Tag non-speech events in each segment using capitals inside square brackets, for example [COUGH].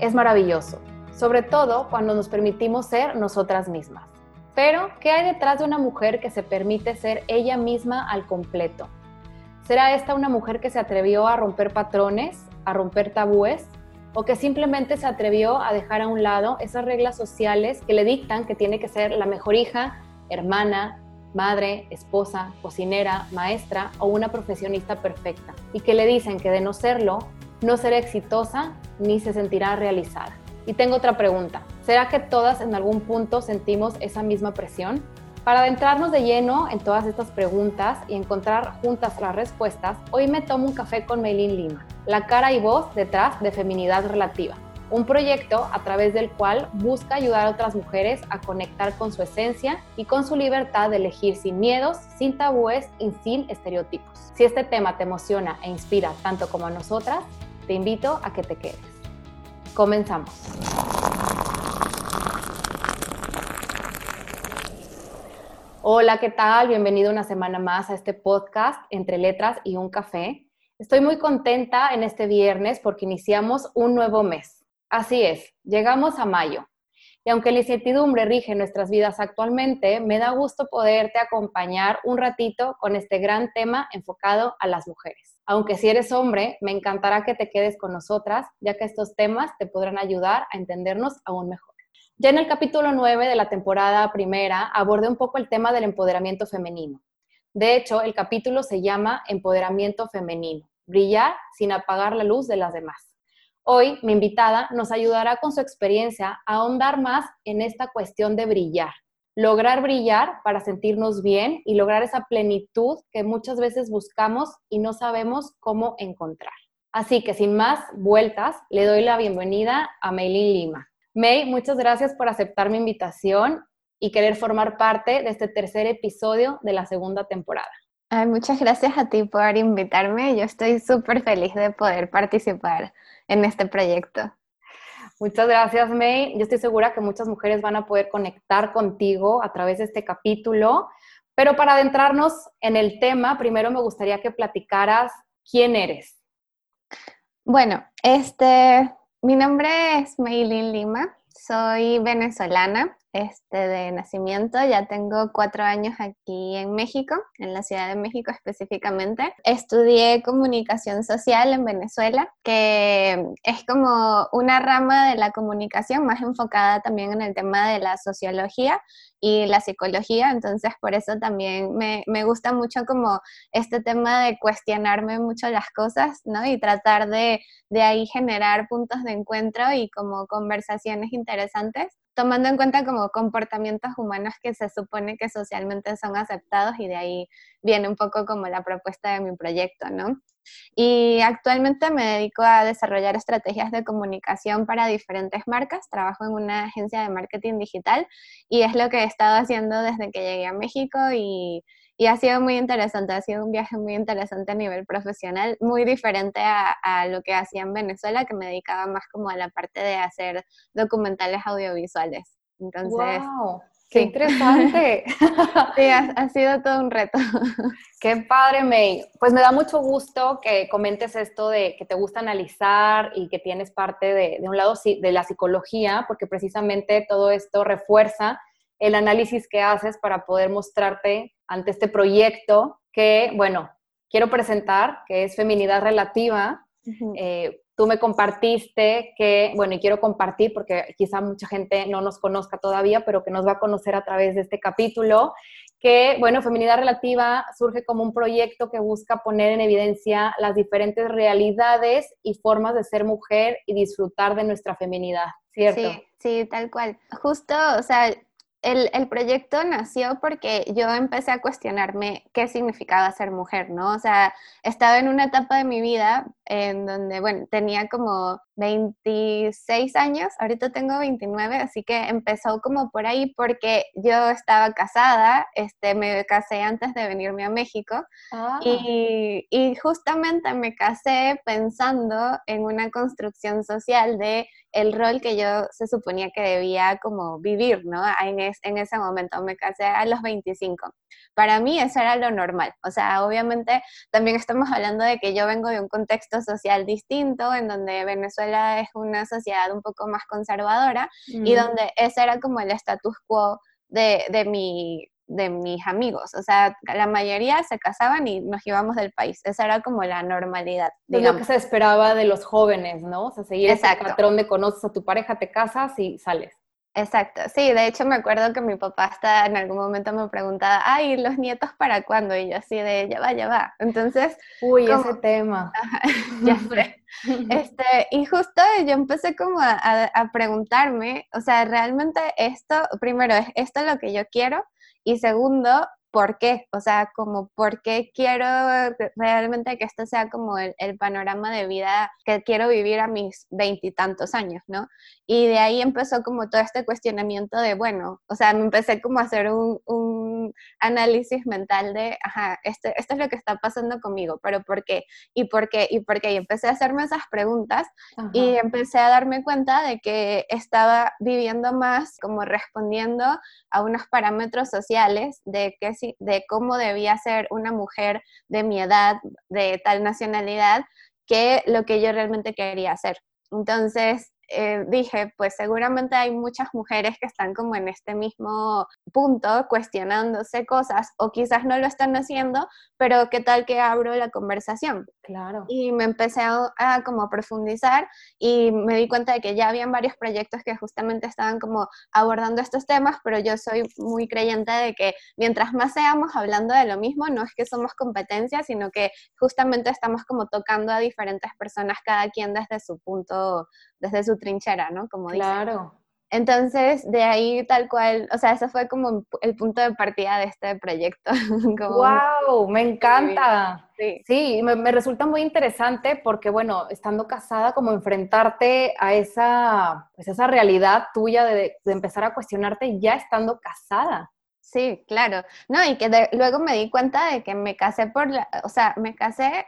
es maravilloso, sobre todo cuando nos permitimos ser nosotras mismas. Pero, ¿qué hay detrás de una mujer que se permite ser ella misma al completo? ¿Será esta una mujer que se atrevió a romper patrones, a romper tabúes, o que simplemente se atrevió a dejar a un lado esas reglas sociales que le dictan que tiene que ser la mejor hija, hermana, madre, esposa, cocinera, maestra o una profesionista perfecta, y que le dicen que de no serlo, no será exitosa ni se sentirá realizada. Y tengo otra pregunta, ¿será que todas en algún punto sentimos esa misma presión? Para adentrarnos de lleno en todas estas preguntas y encontrar juntas las respuestas, hoy me tomo un café con Meilín Lima, la cara y voz detrás de Feminidad Relativa, un proyecto a través del cual busca ayudar a otras mujeres a conectar con su esencia y con su libertad de elegir sin miedos, sin tabúes y sin estereotipos. Si este tema te emociona e inspira tanto como a nosotras, te invito a que te quedes. Comenzamos. Hola, ¿qué tal? Bienvenido una semana más a este podcast Entre Letras y un Café. Estoy muy contenta en este viernes porque iniciamos un nuevo mes. Así es, llegamos a mayo. Y aunque la incertidumbre rige nuestras vidas actualmente, me da gusto poderte acompañar un ratito con este gran tema enfocado a las mujeres. Aunque si eres hombre, me encantará que te quedes con nosotras, ya que estos temas te podrán ayudar a entendernos aún mejor. Ya en el capítulo 9 de la temporada primera abordé un poco el tema del empoderamiento femenino. De hecho, el capítulo se llama Empoderamiento femenino, brillar sin apagar la luz de las demás. Hoy mi invitada nos ayudará con su experiencia a ahondar más en esta cuestión de brillar, lograr brillar para sentirnos bien y lograr esa plenitud que muchas veces buscamos y no sabemos cómo encontrar. Así que sin más vueltas, le doy la bienvenida a Meilin Lima. May, muchas gracias por aceptar mi invitación y querer formar parte de este tercer episodio de la segunda temporada. Ay, muchas gracias a ti por invitarme. Yo estoy súper feliz de poder participar en este proyecto. Muchas gracias, May. Yo estoy segura que muchas mujeres van a poder conectar contigo a través de este capítulo. Pero para adentrarnos en el tema, primero me gustaría que platicaras quién eres. Bueno, este, mi nombre es Maylin Lima, soy venezolana este, de nacimiento, ya tengo cuatro años aquí en México, en la Ciudad de México específicamente. Estudié comunicación social en Venezuela, que es como una rama de la comunicación más enfocada también en el tema de la sociología y la psicología, entonces por eso también me, me, gusta mucho como este tema de cuestionarme mucho las cosas, ¿no? Y tratar de, de ahí generar puntos de encuentro y como conversaciones interesantes tomando en cuenta como comportamientos humanos que se supone que socialmente son aceptados y de ahí viene un poco como la propuesta de mi proyecto, ¿no? Y actualmente me dedico a desarrollar estrategias de comunicación para diferentes marcas. Trabajo en una agencia de marketing digital y es lo que he estado haciendo desde que llegué a México y, y ha sido muy interesante, ha sido un viaje muy interesante a nivel profesional, muy diferente a, a, lo que hacía en Venezuela, que me dedicaba más como a la parte de hacer documentales audiovisuales. Entonces, wow. ¡Qué interesante! [LAUGHS] sí, ha, ha, sido todo un reto. [LAUGHS] ¡Qué padre, May! Pues me da mucho gusto que comentes esto de que te gusta analizar y que tienes parte de, de un lado de la psicología, porque precisamente todo esto refuerza el análisis que haces para poder mostrarte ante este proyecto que, bueno, quiero presentar, que es Feminidad Relativa. Uh -huh. eh, tú me compartiste que, bueno, y quiero compartir porque quizá mucha gente no nos conozca todavía, pero que nos va a conocer a través de este capítulo, que, bueno, Feminidad Relativa surge como un proyecto que busca poner en evidencia las diferentes realidades y formas de ser mujer y disfrutar de nuestra feminidad, ¿cierto? Sí, sí, tal cual. Justo, o sea, el, el, proyecto nació porque yo empecé a cuestionarme qué significaba ser mujer, ¿no? O sea, estaba en una etapa de mi vida en donde, bueno, tenía como 26 años, ahorita tengo 29, así que empezó como por ahí porque yo estaba casada, este, me casé antes de venirme a México ah. y, y justamente me casé pensando en una construcción social de el rol que yo se suponía que debía como vivir, ¿no? En, es, en, ese momento me casé a los 25. Para mí eso era lo normal. O sea, obviamente también estamos hablando de que yo vengo de un contexto contexto social distinto, en donde Venezuela es una sociedad un poco más conservadora y donde ese era como el status quo de, de, mi, de mis amigos. O sea, la mayoría se casaban y nos íbamos del país. Esa era como la normalidad. Es lo que se esperaba de los jóvenes, ¿no? O sea, seguir ese patrón de conoces a tu pareja, te casas y sales. Exacto, sí, de hecho me acuerdo que mi papá hasta en algún momento me preguntaba, ay, ¿los nietos para cuándo? Y yo así de, ya va, ya va. Entonces... Uy, ese tema. [LAUGHS] ya sé. Este, y justo yo empecé como a, a, preguntarme, o sea, realmente esto, primero, ¿es esto lo que yo quiero? Y segundo, ¿por qué? O sea, como, ¿por qué quiero realmente que esto sea como el, panorama de vida que quiero vivir a mis veintitantos años, ¿no? Y de ahí empezó como todo este cuestionamiento de, bueno, o sea, me empecé como a hacer un, análisis mental de, ajá, esto, esto, es lo que está pasando conmigo, pero ¿por qué? ¿Y por qué? ¿Y por qué? Y empecé a hacerme esas preguntas y empecé a darme cuenta de que estaba viviendo más como respondiendo a unos parámetros sociales de que de cómo debía ser una mujer de mi edad, de tal nacionalidad, que lo que yo realmente quería hacer. Entonces, eh, dije, pues seguramente hay muchas mujeres que están como en este mismo punto, cuestionándose cosas, o quizás no lo están haciendo, pero qué tal que abro la conversación. Claro. Y me empecé a, como profundizar y me di cuenta de que ya habían varios proyectos que justamente estaban como abordando estos temas, pero yo soy muy creyente de que mientras más seamos hablando de lo mismo, no es que somos competencia, sino que justamente estamos como tocando a diferentes personas, cada quien desde su punto desde su trinchera, ¿no? Como claro. Entonces, de ahí tal cual, o sea, ese fue como el punto de partida de este proyecto. [LAUGHS] ¡Wow! Me encanta. Sí, sí me, resulta muy interesante porque, bueno, estando casada, como enfrentarte a esa, pues esa realidad tuya de, empezar a cuestionarte ya estando casada. Sí, claro. No, y que luego me di cuenta de que me casé por la, o sea, me casé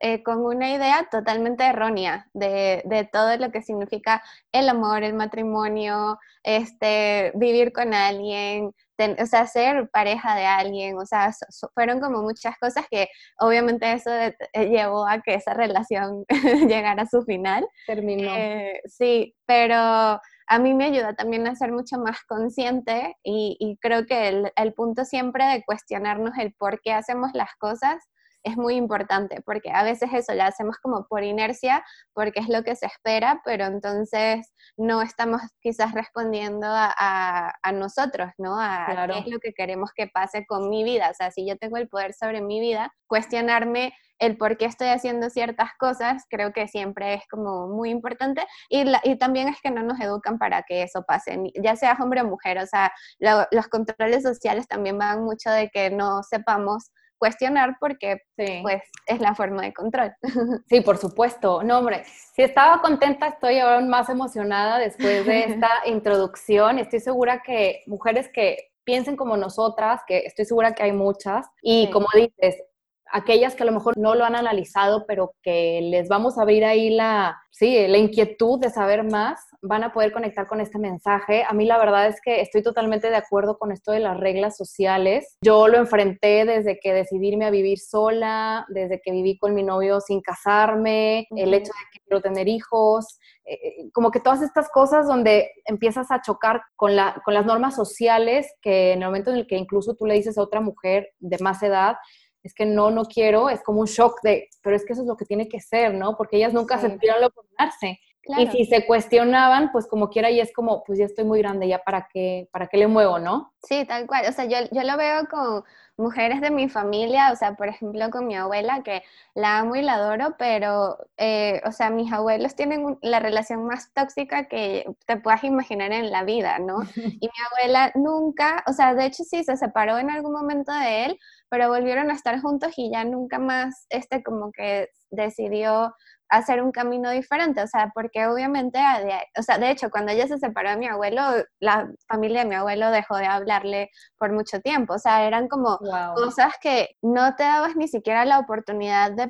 eh, con una idea totalmente errónea de, todo lo que significa el amor, el matrimonio, este, vivir con alguien, o sea, ser pareja de alguien, o sea, fueron como muchas cosas que obviamente eso eh, llevó a que esa relación [LAUGHS] llegara a su final. Terminó. Eh, sí, pero a mí me ayuda también a ser mucho más consciente y, creo que el, el, punto siempre de cuestionarnos el por qué hacemos las cosas es muy importante, porque a veces eso lo hacemos como por inercia, porque es lo que se espera, pero entonces no estamos quizás respondiendo a, nosotros, ¿no? A, qué es lo que queremos que pase con mi vida. O sea, si yo tengo el poder sobre mi vida, cuestionarme el por qué estoy haciendo ciertas cosas, creo que siempre es como muy importante. Y, y también es que no nos educan para que eso pase, ya sea hombre o mujer. O sea, los controles sociales también van mucho de que no sepamos cuestionar porque pues es la forma de control. [LAUGHS] Sí, por supuesto. No, hombre, si estaba contenta, estoy aún más emocionada después de esta [LAUGHS] introducción. Estoy segura que mujeres que piensen como nosotras, que estoy segura que hay muchas, y como dices, aquellas que a lo mejor no lo han analizado, pero que les vamos a abrir ahí la, sí, la inquietud de saber más, van a poder conectar con este mensaje. A mí la verdad es que estoy totalmente de acuerdo con esto de las reglas sociales. Yo lo enfrenté desde que decidí irme a vivir sola, desde que viví con mi novio sin casarme, el hecho de que quiero tener hijos, eh, eh, como que todas estas cosas donde empiezas a chocar con, la, con las normas sociales que en el momento en el que incluso tú le dices a otra mujer de más edad, es que no, no quiero, es como un shock de, pero es que eso es lo que tiene que ser, ¿no? Porque ellas nunca se sintieron lo darse. Y si se cuestionaban, pues como quiera, y es como, pues ya estoy muy grande, ya para qué, para qué le muevo, ¿no? Sí, tal cual. O sea, yo, yo lo veo con mujeres de mi familia, o sea, por ejemplo, con mi abuela, que la amo y la adoro, pero, eh, o sea, mis abuelos tienen la relación más tóxica que te puedas imaginar en la vida, ¿no? [LAUGHS] Y mi abuela nunca, o sea, de hecho sí, se separó en algún momento de él, pero volvieron a estar juntos y ya nunca más, este, como que decidió hacer un camino diferente, o sea, porque obviamente, o sea, de hecho, cuando ella se separó de mi abuelo, la familia de mi abuelo dejó de hablarle por mucho tiempo, o sea, eran como cosas que no te dabas ni siquiera la oportunidad de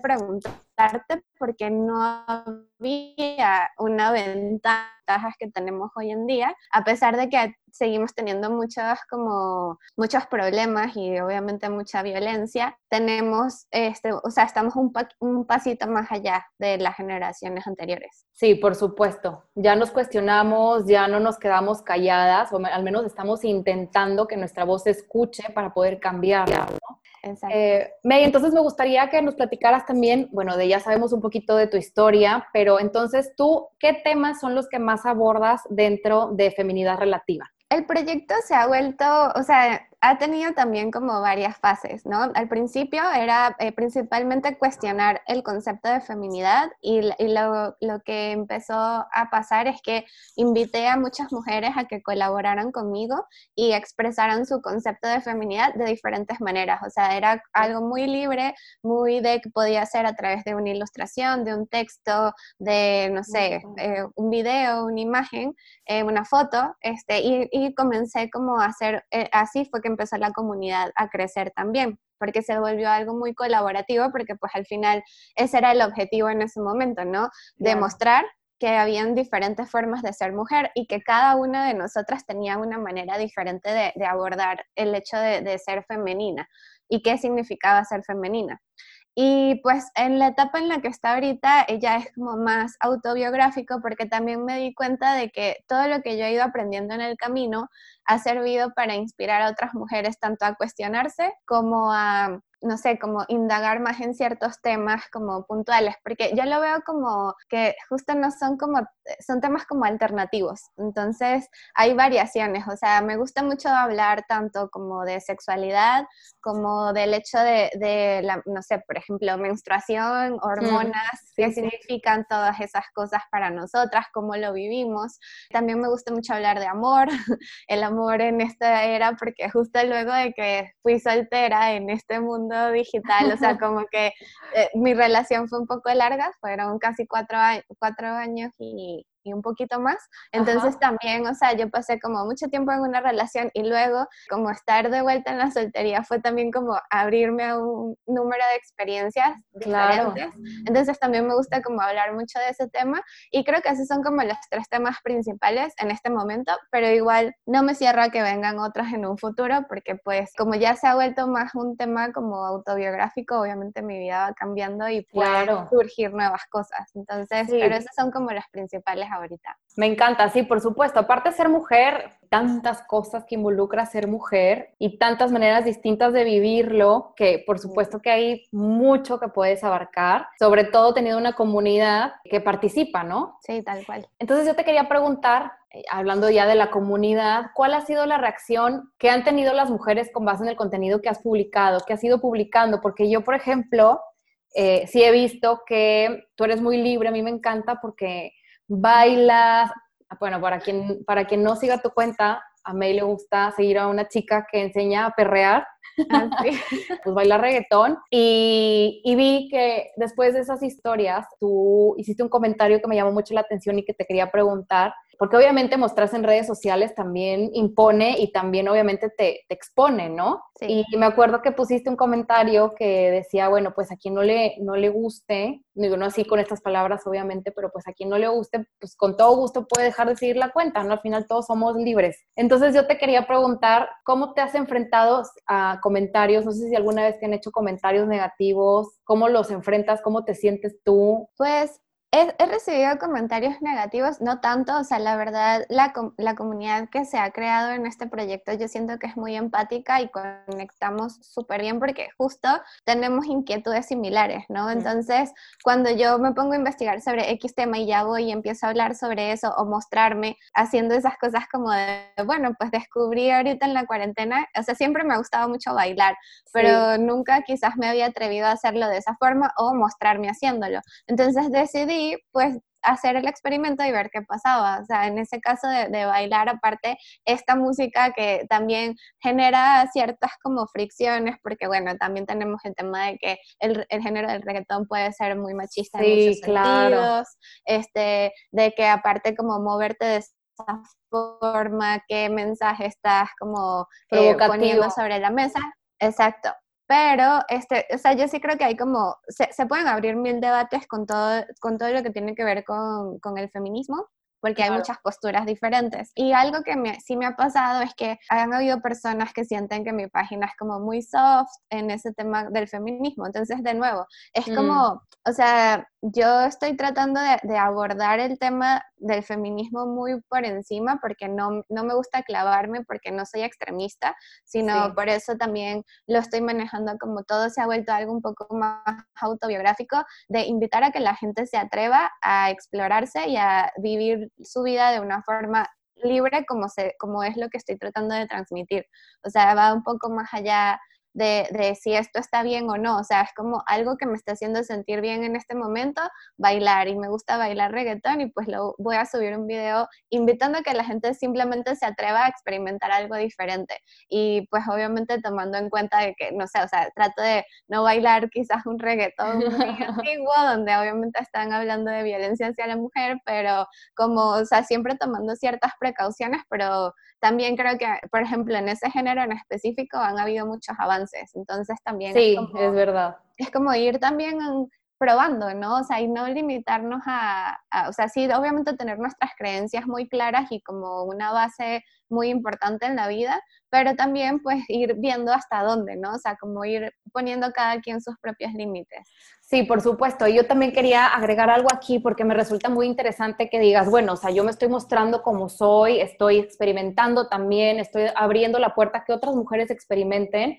preguntarte porque no había una ventaja que tenemos hoy en día, a pesar de que seguimos teniendo muchos como muchos problemas y obviamente mucha violencia, tenemos este, o sea, estamos un, un pasito más allá de las generaciones anteriores. Sí, por supuesto. Ya nos cuestionamos, ya no nos quedamos calladas, o al menos estamos intentando que nuestra voz se escuche para poder cambiar. ¿no? Eh, May, entonces me gustaría que nos platicaras también, bueno, de ya sabemos un poquito de tu historia, pero entonces tú, ¿qué temas son los que más abordas dentro de Feminidad Relativa? El proyecto se ha vuelto, o sea, ha tenido también como varias fases, ¿no? Al principio era eh, principalmente cuestionar el concepto de feminidad y, lo, lo, que empezó a pasar es que invité a muchas mujeres a que colaboraran conmigo y expresaran su concepto de feminidad de diferentes maneras, o sea, era algo muy libre, muy de que podía ser a través de una ilustración, de un texto, de, no sé, eh, un video, una imagen, eh, una foto, este, y, y, comencé como a hacer, así fue que empezó la comunidad a crecer también, porque se volvió algo muy colaborativo, porque pues al final ese era el objetivo en ese momento, ¿no? Demostrar que habían diferentes formas de ser mujer y que cada una de nosotras tenía una manera diferente de, abordar el hecho de, de ser femenina y qué significaba ser femenina. Y pues en la etapa en la que está ahorita, ella es como más autobiográfico porque también me di cuenta de que todo lo que yo he ido aprendiendo en el camino ha servido para inspirar a otras mujeres tanto a cuestionarse como a no sé, como indagar más en ciertos temas como puntuales, porque yo lo veo como que justo no son como, son temas como alternativos, entonces hay variaciones, o sea, me gusta mucho hablar tanto como de sexualidad, como del hecho de, de la, no sé, por ejemplo, menstruación, hormonas, qué significan todas esas cosas para nosotras, cómo lo vivimos. También me gusta mucho hablar de amor, [LAUGHS] el amor en esta era, porque justo luego de que fui soltera en este mundo, digital, o sea, como que eh, mi relación fue un poco larga, fueron casi cuatro, cuatro años y, y un poquito más. Entonces también, o sea, yo pasé como mucho tiempo en una relación y luego como estar de vuelta en la soltería fue también como abrirme a un número de experiencias diferentes. Entonces también me gusta como hablar mucho de ese tema y creo que esos son como los tres temas principales en este momento, pero igual no me cierro a que vengan otras en un futuro porque pues como ya se ha vuelto más un tema como autobiográfico, obviamente mi vida va cambiando y pueden surgir nuevas cosas. Entonces, pero esos son como los principales ahorita. Me encanta, sí, por supuesto. Aparte de ser mujer, tantas cosas que involucra ser mujer y tantas maneras distintas de vivirlo, que por supuesto que hay mucho que puedes abarcar, sobre todo teniendo una comunidad que participa, ¿no? Sí, tal cual. Entonces yo te quería preguntar, eh, hablando ya de la comunidad, ¿cuál ha sido la reacción que han tenido las mujeres con base en el contenido que has publicado, que has ido publicando? Porque yo, por ejemplo, eh, sí he visto que tú eres muy libre, a mí me encanta porque bailas. Bueno, para quien, para quien no siga tu cuenta, a May le gusta seguir a una chica que enseña a perrear. Ah, [LAUGHS] pues baila reggaetón. Y, y, vi que después de esas historias, tú hiciste un comentario que me llamó mucho la atención y que te quería preguntar porque obviamente mostrarse en redes sociales también impone y también obviamente te, te expone, ¿no? Sí. Y me acuerdo que pusiste un comentario que decía, bueno, pues a quien no le, no le guste, digo, no así con estas palabras obviamente, pero pues a quien no le guste, pues con todo gusto puede dejar de seguir la cuenta, ¿no? Al final todos somos libres. Entonces yo te quería preguntar, ¿cómo te has enfrentado a comentarios? No sé si alguna vez te han hecho comentarios negativos, ¿cómo los enfrentas? ¿Cómo te sientes tú? Pues He, recibido comentarios negativos, no tanto, o sea, la verdad, la, la, comunidad que se ha creado en este proyecto yo siento que es muy empática y conectamos súper bien porque justo tenemos inquietudes similares, ¿no? Entonces, cuando yo me pongo a investigar sobre X tema y ya voy y empiezo a hablar sobre eso o mostrarme haciendo esas cosas como de, bueno, pues descubrí ahorita en la cuarentena, o sea, siempre me ha gustado mucho bailar, pero nunca quizás me había atrevido a hacerlo de esa forma o mostrarme haciéndolo. Entonces decidí pues hacer el experimento y ver qué pasaba. O sea, en ese caso de, bailar, aparte, esta música que también genera ciertas como fricciones, porque bueno, también tenemos el tema de que el, género del reggaetón puede ser muy machista en muchos sentidos, este, de que aparte como moverte de esa forma, qué mensaje estás como eh, poniendo sobre la mesa. Exacto. Pero, este, o sea, yo sí creo que hay como, se, se pueden abrir mil debates con todo, con todo lo que tiene que ver con, con, el feminismo, porque hay muchas posturas diferentes. Y algo que me, sí me ha pasado es que han habido personas que sienten que mi página es como muy soft en ese tema del feminismo. Entonces, de nuevo, es mm. como, o sea, yo estoy tratando de, abordar el tema del feminismo muy por encima porque no, no, me gusta clavarme porque no soy extremista, sino por eso también lo estoy manejando como todo se ha vuelto algo un poco más autobiográfico, de invitar a que la gente se atreva a explorarse y a vivir su vida de una forma libre como, se, como es lo que estoy tratando de transmitir. O sea, va un poco más allá de, de, si esto está bien o no. O sea, es como algo que me está haciendo sentir bien en este momento, bailar. Y me gusta bailar reggaetón y pues lo voy a subir un video invitando a que la gente simplemente se atreva a experimentar algo diferente. Y pues obviamente tomando en cuenta de que, no sé, o sea, trato de no bailar quizás un reggaetón muy [LAUGHS] antiguo, donde obviamente están hablando de violencia hacia la mujer, pero como, o sea, siempre tomando ciertas precauciones, pero también creo que, por ejemplo, en ese género en específico han habido muchos avances. Entonces también... Sí, es, verdad. Es como ir también probando, ¿no? O sea, y no limitarnos a, o sea, sí, obviamente tener nuestras creencias muy claras y como una base muy importante en la vida, pero también pues ir viendo hasta dónde, ¿no? O sea, como ir poniendo cada quien sus propios límites. Sí, por supuesto. Yo también quería agregar algo aquí porque me resulta muy interesante que digas, bueno, o sea, yo me estoy mostrando como soy, estoy experimentando también, estoy abriendo la puerta a que otras mujeres experimenten.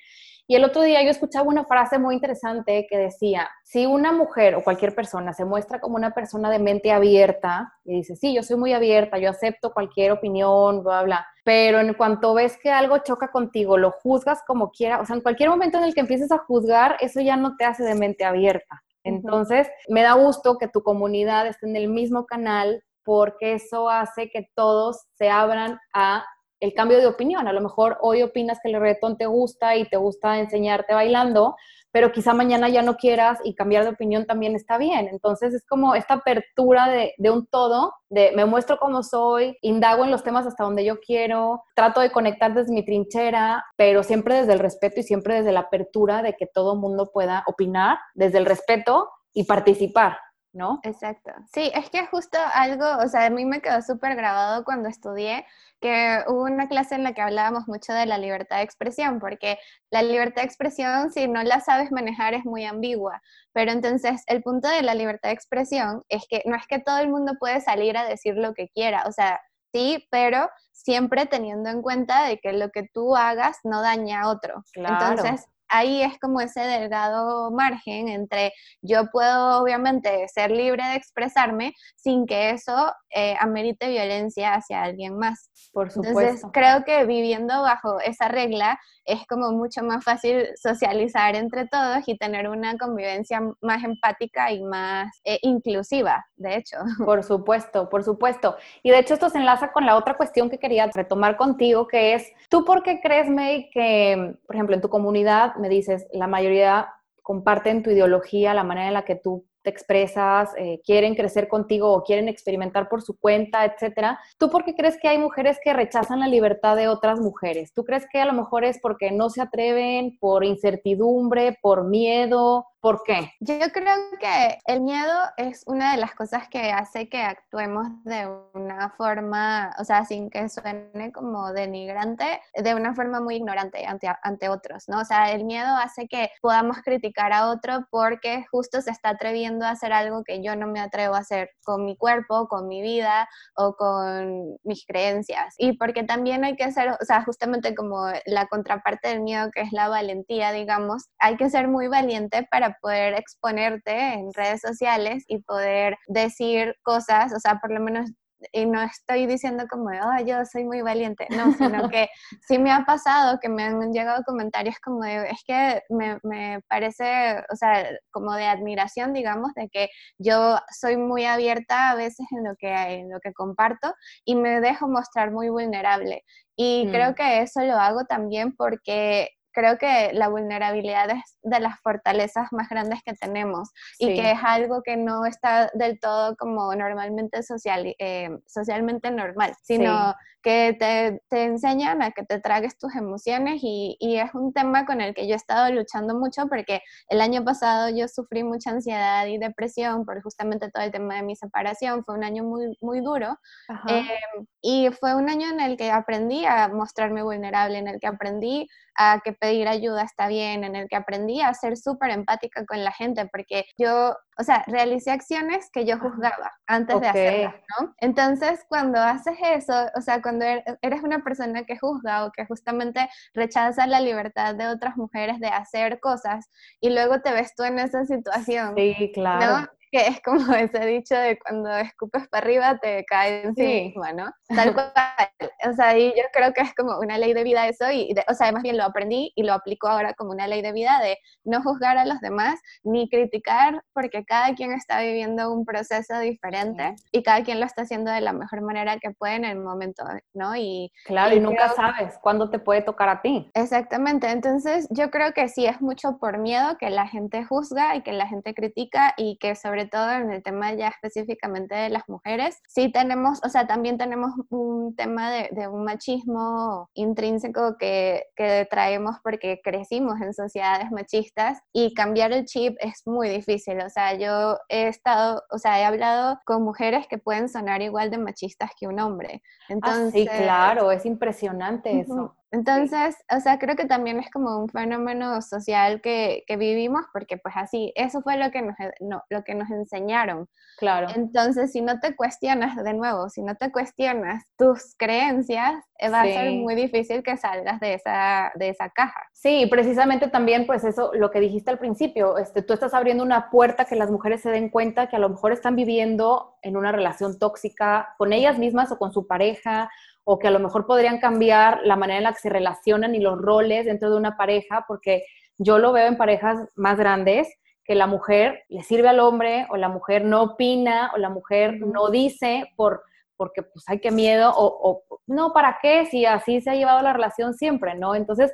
Y el otro día yo escuchaba una frase muy interesante que decía, si una mujer o cualquier persona se muestra como una persona de mente abierta y dice, sí, yo soy muy abierta, yo acepto cualquier opinión, bla, bla, pero en cuanto ves que algo choca contigo, lo juzgas como quiera, o sea, en cualquier momento en el que empieces a juzgar, eso ya no te hace de mente abierta. Entonces, me da gusto que tu comunidad esté en el mismo canal porque eso hace que todos se abran a el cambio de opinión. A lo mejor hoy opinas que el reggaetón te gusta y te gusta enseñarte bailando, pero quizá mañana ya no quieras y cambiar de opinión también está bien. Entonces es como esta apertura de, un todo, de me muestro como soy, indago en los temas hasta donde yo quiero, trato de conectar desde mi trinchera, pero siempre desde el respeto y siempre desde la apertura de que todo mundo pueda opinar, desde el respeto y participar. ¿No? Exacto. Sí, es que justo algo, o sea, a mí me quedó súper grabado cuando estudié que hubo una clase en la que hablábamos mucho de la libertad de expresión, porque la libertad de expresión, si no la sabes manejar, es muy ambigua. Pero entonces, el punto de la libertad de expresión es que no es que todo el mundo puede salir a decir lo que quiera, o sea, sí, pero siempre teniendo en cuenta de que lo que tú hagas no daña a otro. Entonces, ahí es como ese delgado margen entre yo puedo obviamente ser libre de expresarme sin que eso eh, amerite violencia hacia alguien más. Por supuesto. Entonces creo que viviendo bajo esa regla es como mucho más fácil socializar entre todos y tener una convivencia más empática y más eh, inclusiva, de hecho. [LAUGHS] Por supuesto, por supuesto. Y de hecho esto se enlaza con la otra cuestión que quería retomar contigo, que es, ¿tú por qué crees, May, que, por ejemplo, en tu comunidad, me dices, la mayoría comparten tu ideología, la manera en la que tú te expresas, eh, quieren crecer contigo o quieren experimentar por su cuenta, etcétera. ¿Tú por qué crees que hay mujeres que rechazan la libertad de otras mujeres? ¿Tú crees que a lo mejor es porque no se atreven, por incertidumbre, por miedo? ¿Por qué? Yo creo que el miedo es una de las cosas que hace que actuemos de una forma, o sea, sin que suene como denigrante, de una forma muy ignorante ante, ante otros, ¿no? O sea, el miedo hace que podamos criticar a otro porque justo se está atreviendo a hacer algo que yo no me atrevo a hacer con mi cuerpo, con mi vida o con mis creencias. Y porque también hay que hacer, o sea, justamente como la contraparte del miedo, que es la valentía, digamos, hay que ser muy valiente para poder exponerte en redes sociales y poder decir cosas, o sea, por lo menos y no estoy diciendo como, oh, yo soy muy valiente, no, sino [LAUGHS] que sí me ha pasado que me han llegado comentarios como de, es que me, me, parece, o sea, como de admiración, digamos, de que yo soy muy abierta a veces en lo que, en lo que comparto y me dejo mostrar muy vulnerable. Y creo mm. que eso lo hago también porque creo que la vulnerabilidad es de las fortalezas más grandes que tenemos y que es algo que no está del todo como normalmente social, eh, socialmente normal, sino que te, te, enseñan a que te tragues tus emociones y, y, es un tema con el que yo he estado luchando mucho porque el año pasado yo sufrí mucha ansiedad y depresión por justamente todo el tema de mi separación, fue un año muy, muy duro eh, y fue un año en el que aprendí a mostrarme vulnerable, en el que aprendí a que pedir ayuda está bien, en el que aprendí a ser súper empática con la gente, porque yo, o sea, realicé acciones que yo juzgaba antes de hacerlas, ¿no? Entonces, cuando haces eso, o sea, cuando er, eres una persona que juzga o que justamente rechaza la libertad de otras mujeres de hacer cosas y luego te ves tú en esa situación. Sí, claro. ¿no? que es como [LAUGHS] ese dicho de cuando escupes para arriba te cae encima, ¿no? Tal cual. O sea, y yo creo que es como una ley de vida eso, y, o sea, más bien lo aprendí y lo aplico ahora como una ley de vida de no juzgar a los demás ni criticar, porque cada quien está viviendo un proceso diferente y cada quien lo está haciendo de la mejor manera que puede en el momento, ¿no? Y, claro, y, nunca sabes cuándo te puede tocar a ti. Exactamente, entonces yo creo que sí es mucho por miedo que la gente juzga y que la gente critica y que sobre todo en el tema ya específicamente de las mujeres, sí tenemos, o sea, también tenemos un tema de, de un machismo intrínseco que, que traemos porque crecimos en sociedades machistas y cambiar el chip es muy difícil. O sea, yo he estado, o sea, he hablado con mujeres que pueden sonar igual de machistas que un hombre. Entonces, ah, sí, claro, es impresionante eso. Entonces, o sea, creo que también es como un fenómeno social que, que vivimos porque pues así, eso fue lo que, nos, no, lo que nos enseñaron. Claro. Entonces, si no te cuestionas de nuevo, si no te cuestionas tus creencias, eh, va a ser muy difícil que salgas de esa, de esa caja. Sí, precisamente también pues eso, lo que dijiste al principio, este, tú estás abriendo una puerta que las mujeres se den cuenta que a lo mejor están viviendo en una relación tóxica con ellas mismas o con su pareja o que a lo mejor podrían cambiar la manera en la que se relacionan y los roles dentro de una pareja, porque yo lo veo en parejas más grandes, que la mujer le sirve al hombre o la mujer no opina o la mujer no dice por porque pues hay que miedo o, o, no, ¿para qué? Si así se ha llevado la relación siempre, ¿no? Entonces,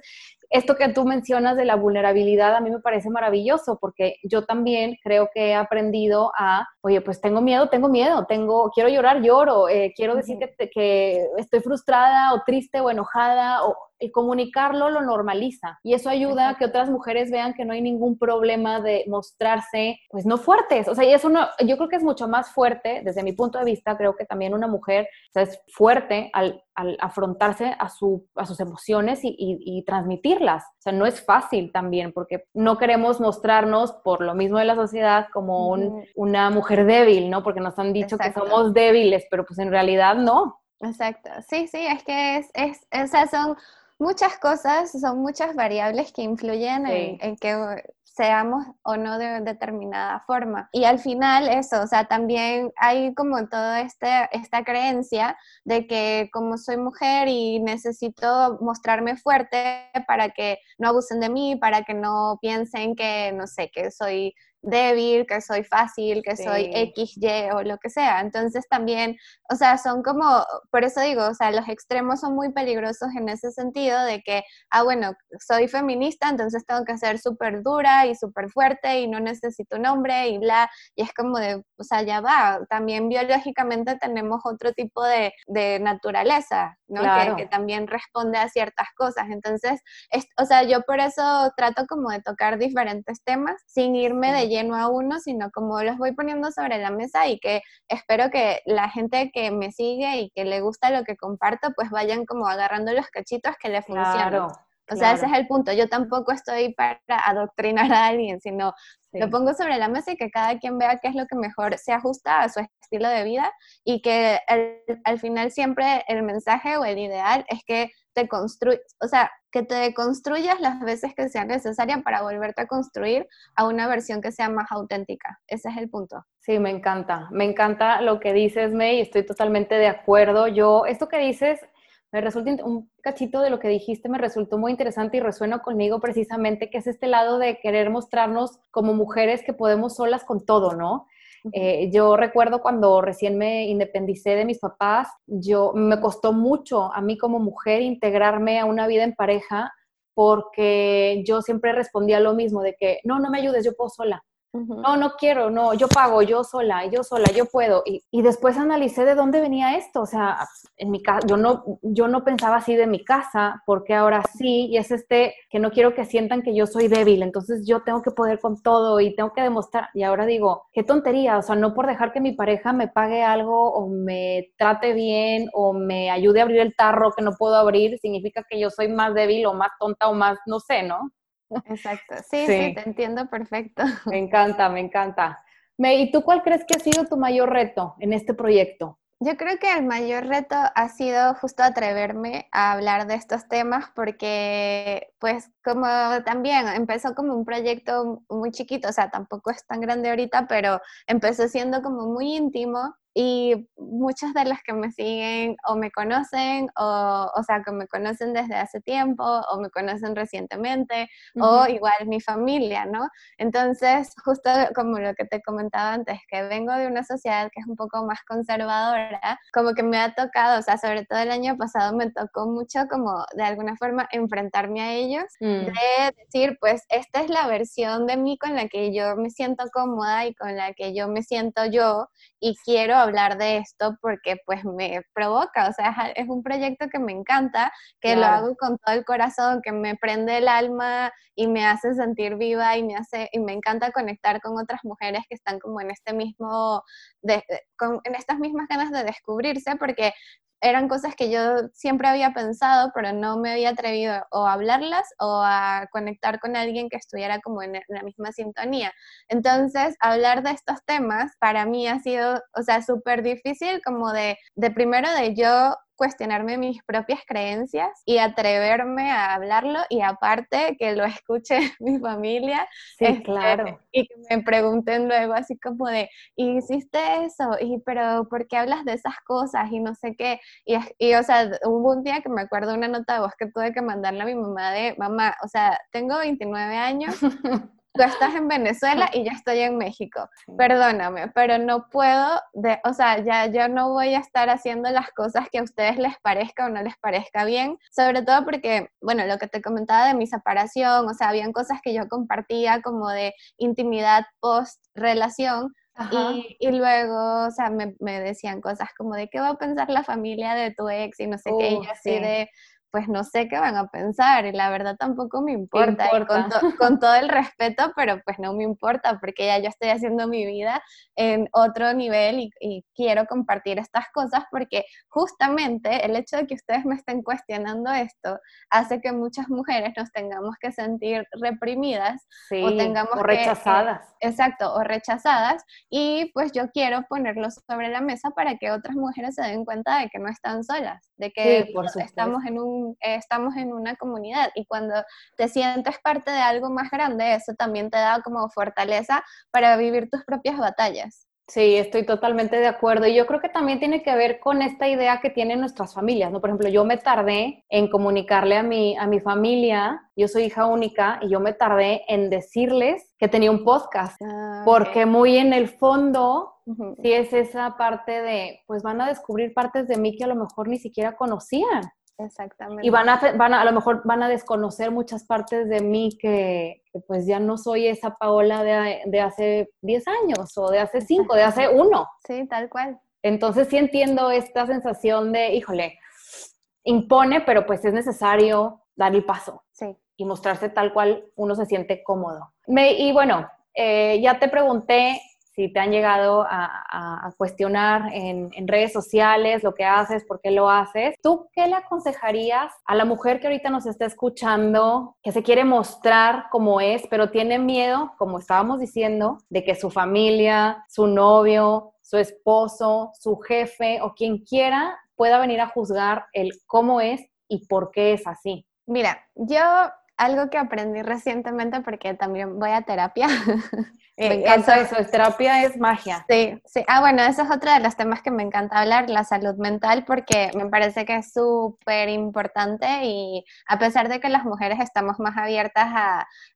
esto que tú mencionas de la vulnerabilidad a mí me parece maravilloso porque yo también creo que he aprendido a, oye, pues tengo miedo, tengo miedo, tengo, quiero llorar, lloro, eh, quiero decir que, que, estoy frustrada o triste o enojada o el comunicarlo lo normaliza y eso ayuda a que otras mujeres vean que no hay ningún problema de mostrarse, pues no fuertes. O sea, y eso no, yo creo que es mucho más fuerte, desde mi punto de vista, creo que también una mujer es fuerte al, al afrontarse a, su, a sus emociones y, y, y, transmitirlas. O sea, no es fácil también porque no queremos mostrarnos por lo mismo de la sociedad como un, una mujer débil, ¿no? Porque nos han dicho Exacto. que somos débiles, pero pues en realidad no. Exacto, sí, sí, es que es, es, o sea, son muchas cosas, son muchas variables que influyen sí. en, en, que seamos o no de determinada forma. Y al final eso, o sea, también hay como toda este, esta creencia de que como soy mujer y necesito mostrarme fuerte para que no abusen de mí, para que no piensen que, no sé, que soy débil, que soy fácil, que sí. soy X, Y o lo que sea. Entonces también, o sea, son como, por eso digo, o sea, los extremos son muy peligrosos en ese sentido de que, ah, bueno, soy feminista, entonces tengo que ser súper dura y súper fuerte y no necesito un hombre y bla, y es como de, o sea, ya va, también biológicamente tenemos otro tipo de, de naturaleza, ¿no? Claro. Que, que, también responde a ciertas cosas. Entonces, es, o sea, yo por eso trato como de tocar diferentes temas sin irme de lleno a uno, sino como los voy poniendo sobre la mesa y que espero que la gente que me sigue y que le gusta lo que comparto, pues vayan como agarrando los cachitos que le funcionan. Claro. O sea, claro. ese es el punto. Yo tampoco estoy para adoctrinar a alguien, sino sí. lo pongo sobre la mesa y que cada quien vea qué es lo que mejor se ajusta a su estilo de vida y que el, al final siempre el mensaje o el ideal es que te construyes, o sea, que te construyas las veces que sea necesaria para volverte a construir a una versión que sea más auténtica. Ese es el punto. Sí, me encanta. Me encanta lo que dices, May, estoy totalmente de acuerdo. Yo, esto que dices, me resulta un cachito de lo que dijiste me resultó muy interesante y resueno conmigo precisamente, que es este lado de querer mostrarnos como mujeres que podemos solas con todo, ¿no? Eh, yo recuerdo cuando recién me independicé de mis papás, yo me costó mucho a mí como mujer integrarme a una vida en pareja porque yo siempre respondía lo mismo, de que no, no me ayudes, yo puedo sola. No, no quiero, no, yo pago, yo sola, yo sola, yo puedo. Y, y, después analicé de dónde venía esto. O sea, en mi casa, yo no, yo no pensaba así de mi casa, porque ahora sí, y es este que no quiero que sientan que yo soy débil, entonces yo tengo que poder con todo y tengo que demostrar. Y ahora digo, qué tontería, o sea, no por dejar que mi pareja me pague algo o me trate bien o me ayude a abrir el tarro que no puedo abrir, significa que yo soy más débil o más tonta o más, no sé, ¿no? Exacto, sí, sí, te entiendo perfecto. Me encanta, me encanta. Me, ¿Y tú cuál crees que ha sido tu mayor reto en este proyecto? Yo creo que el mayor reto ha sido justo atreverme a hablar de estos temas porque pues como también empezó como un proyecto muy chiquito, o sea, tampoco es tan grande ahorita, pero empezó siendo como muy íntimo y muchas de las que me siguen o me conocen o, o sea, que me conocen desde hace tiempo o me conocen recientemente o igual mi familia, ¿no? Entonces, justo como lo que te comentaba antes, que vengo de una sociedad que es un poco más conservadora, como que me ha tocado, o sea, sobre todo el año pasado me tocó mucho como de alguna forma enfrentarme a ellos, mm. de decir, pues esta es la versión de mí con la que yo me siento cómoda y con la que yo me siento yo y quiero hablar de esto porque pues me provoca, o sea, es un proyecto que me encanta, que lo hago con todo el corazón, que me prende el alma y me hace sentir viva y me hace y me encanta conectar con otras mujeres que están como en este mismo en estas mismas ganas de descubrirse porque eran cosas que yo siempre había pensado, pero no me había atrevido o a hablarlas o a conectar con alguien que estuviera como en la misma sintonía. Entonces, hablar de estos temas para mí ha sido, o sea, súper difícil como de, de primero de yo cuestionarme mis propias creencias y atreverme a hablarlo y aparte que lo escuche [LAUGHS] mi familia sí, este, claro. y que me pregunten luego así como de, ¿hiciste eso? ¿Y pero por qué hablas de esas cosas? Y no sé qué. Y, y o sea, hubo un día que me acuerdo una nota de voz que tuve que mandarle a mi mamá de, mamá, o sea, tengo 29 años. [LAUGHS] tú estás en Venezuela y ya estoy en México. Perdóname, pero no puedo, de, o sea, ya yo no voy a estar haciendo las cosas que a ustedes les parezca o no les parezca bien, sobre todo porque, bueno, lo que te comentaba de mi separación, o sea, habían cosas que yo compartía como de intimidad post relación, y, y, luego, o sea, me, me, decían cosas como de qué va a pensar la familia de tu ex y no sé qué, y así de, pues no sé qué van a pensar y la verdad tampoco me importa, con, todo el respeto, pero pues no me importa porque ya yo estoy haciendo mi vida en otro nivel y, y, quiero compartir estas cosas porque justamente el hecho de que ustedes me estén cuestionando esto hace que muchas mujeres nos tengamos que sentir reprimidas o tengamos o rechazadas. exacto, o rechazadas y pues yo quiero ponerlo sobre la mesa para que otras mujeres se den cuenta de que no están solas, de que estamos en un estamos en una comunidad y cuando te sientes parte de algo más grande, eso también te da como fortaleza para vivir tus propias batallas. Sí, estoy totalmente de acuerdo. Y yo creo que también tiene que ver con esta idea que tienen nuestras familias, ¿no? Por ejemplo, yo me tardé en comunicarle a mi, a mi familia, yo soy hija única, y yo me tardé en decirles que tenía un podcast, ah, porque muy en el fondo, sí es esa parte de, pues van a descubrir partes de mí que a lo mejor ni siquiera conocían. Exactamente. Y van a, van a, a lo mejor van a desconocer muchas partes de mí que, pues ya no soy esa Paola de, de hace 10 años o de hace 5, de hace 1. Sí, tal cual. Entonces sí entiendo esta sensación de, híjole, impone, pero pues es necesario dar el paso. Sí. Y mostrarse tal cual uno se siente cómodo. Me, y bueno, eh, ya te pregunté si te han llegado a, cuestionar en, redes sociales lo que haces, por qué lo haces, ¿tú qué le aconsejarías a la mujer que ahorita nos está escuchando, que se quiere mostrar como es, pero tiene miedo, como estábamos diciendo, de que su familia, su novio, su esposo, su jefe o quien quiera pueda venir a juzgar el cómo es y por qué es así? Mira, yo algo que aprendí recientemente porque también voy a terapia [LAUGHS] Me eh, encanta eso, es terapia es magia. Sí, sí. Ah, bueno, ese es otro de los temas que me encanta hablar, la salud mental, porque me parece que es súper importante y a pesar de que las mujeres estamos más abiertas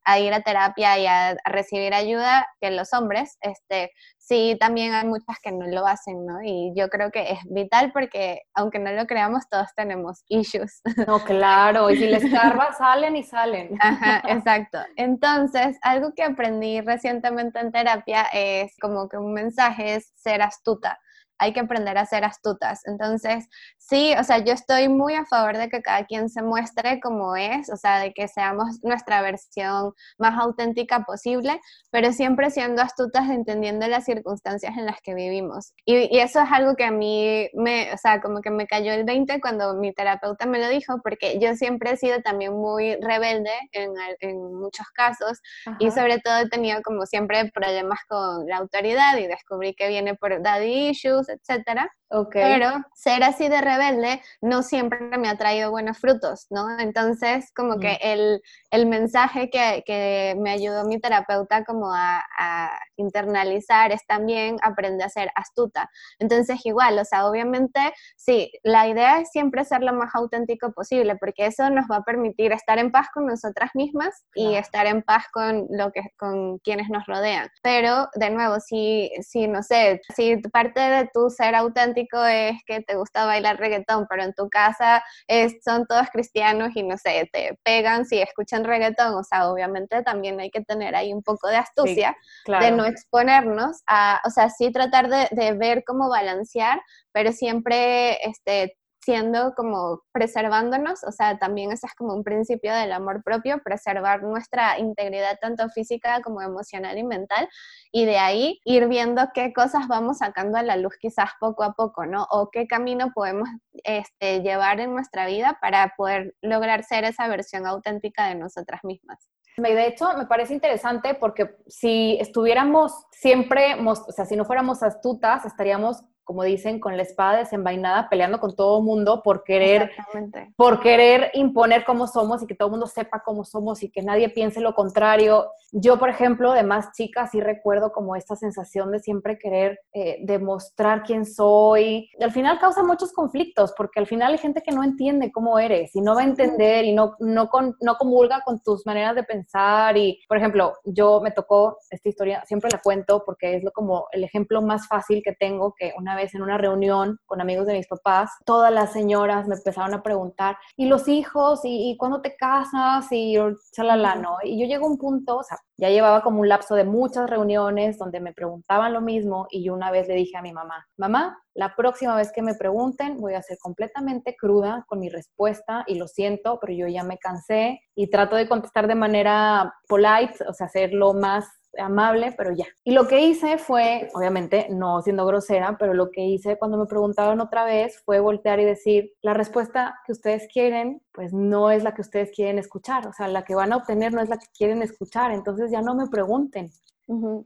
a, ir a terapia y a, recibir ayuda que los hombres, este, sí también hay muchas que no lo hacen, ¿no? Y yo creo que es vital porque aunque no lo creamos, todos tenemos issues. [LAUGHS] No, claro, y si les carva, [LAUGHS] salen y salen. Ajá, [LAUGHS] exacto. Entonces, algo que aprendí recientemente en terapia es como que un mensaje es ser astuta hay que aprender a ser astutas. Entonces, sí, o sea, yo estoy muy a favor de que cada quien se muestre como es, o sea, de que seamos nuestra versión más auténtica posible, pero siempre siendo astutas, entendiendo las circunstancias en las que vivimos. Y, eso es algo que a mí me, o sea, como que me cayó el 20 cuando mi terapeuta me lo dijo, porque yo siempre he sido también muy rebelde en, muchos casos y sobre todo he tenido como siempre problemas con la autoridad y descubrí que viene por daddy issues etcétera. Pero ser así de rebelde no siempre me ha traído buenos frutos, ¿no? Entonces, como que mm. el, el mensaje que, que, me ayudó mi terapeuta como a, a, internalizar es también aprender a ser astuta. Entonces, igual, o sea, obviamente, sí, la idea es siempre ser lo más auténtico posible, porque eso nos va a permitir estar en paz con nosotras mismas y estar en paz con, lo que, con quienes nos rodean. Pero, de nuevo, si, si no sé, si parte de tu ser auténtico es que te gusta bailar reggaetón, pero en tu casa es, son todos cristianos y no sé, te pegan si escuchan reggaetón, o sea, obviamente también hay que tener ahí un poco de astucia de no exponernos a, o sea, sí tratar de, de ver cómo balancear, pero siempre este, siendo como preservándonos, o sea, también ese es como un principio del amor propio, preservar nuestra integridad tanto física como emocional y mental, y de ahí ir viendo qué cosas vamos sacando a la luz quizás poco a poco, ¿no? O qué camino podemos este, llevar en nuestra vida para poder lograr ser esa versión auténtica de nosotras mismas. De hecho, me parece interesante porque si estuviéramos siempre, o sea, si no fuéramos astutas, estaríamos como dicen, con la espada desenvainada, peleando con todo mundo por querer, por querer imponer cómo somos y que todo el mundo sepa cómo somos y que nadie piense lo contrario. Yo, por ejemplo, de más chica, sí recuerdo como esta sensación de siempre querer eh, demostrar quién soy. Y al final causa muchos conflictos, porque al final hay gente que no entiende cómo eres y no va a entender y no, no, con, no comulga con tus maneras de pensar. Y, por ejemplo, yo me tocó esta historia, siempre la cuento porque es lo, como el ejemplo más fácil que tengo, que una vez en una reunión con amigos de mis papás, todas las señoras me empezaron a preguntar, ¿y los hijos? ¿Y, cuándo te casas? Y chalala, ¿no? Y yo llego a un punto, o sea, ya llevaba como un lapso de muchas reuniones donde me preguntaban lo mismo y yo una vez le dije a mi mamá, mamá, la próxima vez que me pregunten voy a ser completamente cruda con mi respuesta y lo siento, pero yo ya me cansé y trato de contestar de manera polite, o sea, hacerlo más amable, pero ya. Y lo que hice fue, obviamente, no siendo grosera, pero lo que hice cuando me preguntaron otra vez fue voltear y decir, la respuesta que ustedes quieren, pues no es la que ustedes quieren escuchar, o sea, la que van a obtener no es la que quieren escuchar, entonces ya no me pregunten,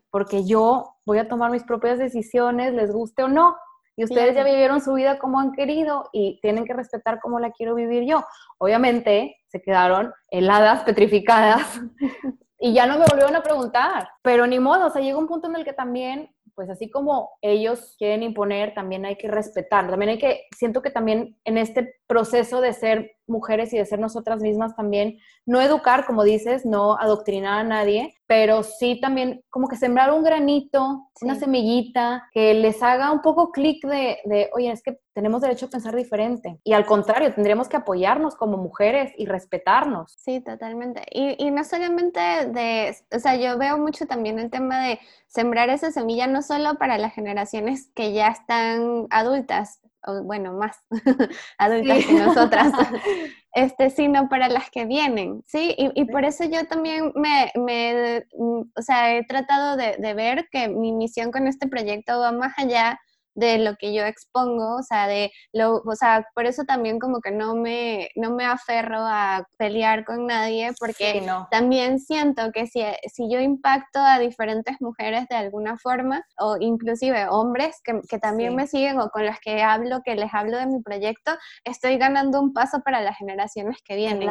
porque yo voy a tomar mis propias decisiones, les guste o no. Y ustedes ya vivieron su vida como han querido y tienen que respetar cómo la quiero vivir yo. Obviamente se quedaron heladas, petrificadas, [LAUGHS] y ya no me volvieron a preguntar, pero ni modo, o sea, llega un punto en el que también, pues así como ellos quieren imponer, también hay que respetar, también hay que, siento que también en este proceso de ser mujeres y de ser nosotras mismas también, no educar, como dices, no adoctrinar a nadie, pero sí también como que sembrar un granito, una semillita, que les haga un poco clic de, de, oye, es que tenemos derecho a pensar diferente. Y al contrario, tendríamos que apoyarnos como mujeres y respetarnos. Sí, totalmente. Y, y no solamente de, o sea, yo veo mucho también el tema de sembrar esa semilla no solo para las generaciones que ya están adultas, o bueno, más [LAUGHS] adultas que nosotras, [LAUGHS] este, sino para las que vienen, ¿sí? Y, y por eso yo también me, me, o sea, he tratado de, de ver que mi misión con este proyecto va más allá de lo que yo expongo, o sea, de lo, o sea, por eso también como que no me, no me aferro a pelear con nadie, porque también siento que si, si yo impacto a diferentes mujeres de alguna forma, o inclusive hombres que, que también me siguen o con los que hablo, que les hablo de mi proyecto, estoy ganando un paso para las generaciones que vienen.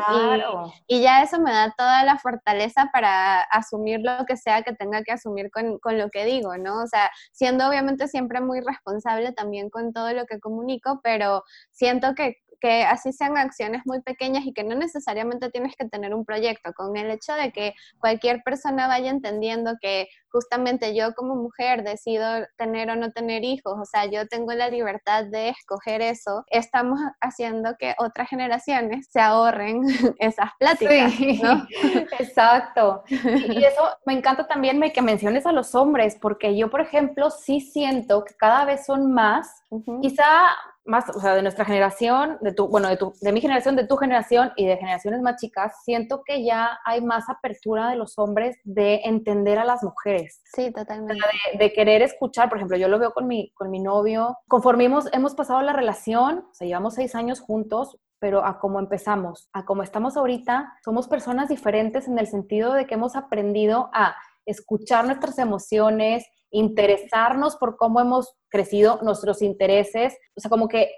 Y, y, ya eso me da toda la fortaleza para asumir lo que sea que tenga que asumir con, con lo que digo, ¿no? O sea, siendo obviamente siempre muy responsable también con todo lo que comunico, pero siento que que así sean acciones muy pequeñas y que no necesariamente tienes que tener un proyecto, con el hecho de que cualquier persona vaya entendiendo que justamente yo como mujer decido tener o no tener hijos, o sea, yo tengo la libertad de escoger eso, estamos haciendo que otras generaciones se ahorren [LAUGHS] esas pláticas, ¿no? [LAUGHS] Exacto. Y eso me encanta también que menciones a los hombres, porque yo, por ejemplo, sí siento que cada vez son más, quizá más, o sea, de nuestra generación, de tu, bueno, de, tu, de mi generación, de tu generación y de generaciones más chicas, siento que ya hay más apertura de los hombres de entender a las mujeres. Sí, totalmente. De, querer escuchar, por ejemplo, yo lo veo con mi, con mi novio, conforme hemos, hemos pasado la relación, o sea, llevamos seis años juntos, pero a cómo empezamos, a cómo estamos ahorita, somos personas diferentes en el sentido de que hemos aprendido a escuchar nuestras emociones, interesarnos por cómo hemos crecido nuestros intereses, o sea, como que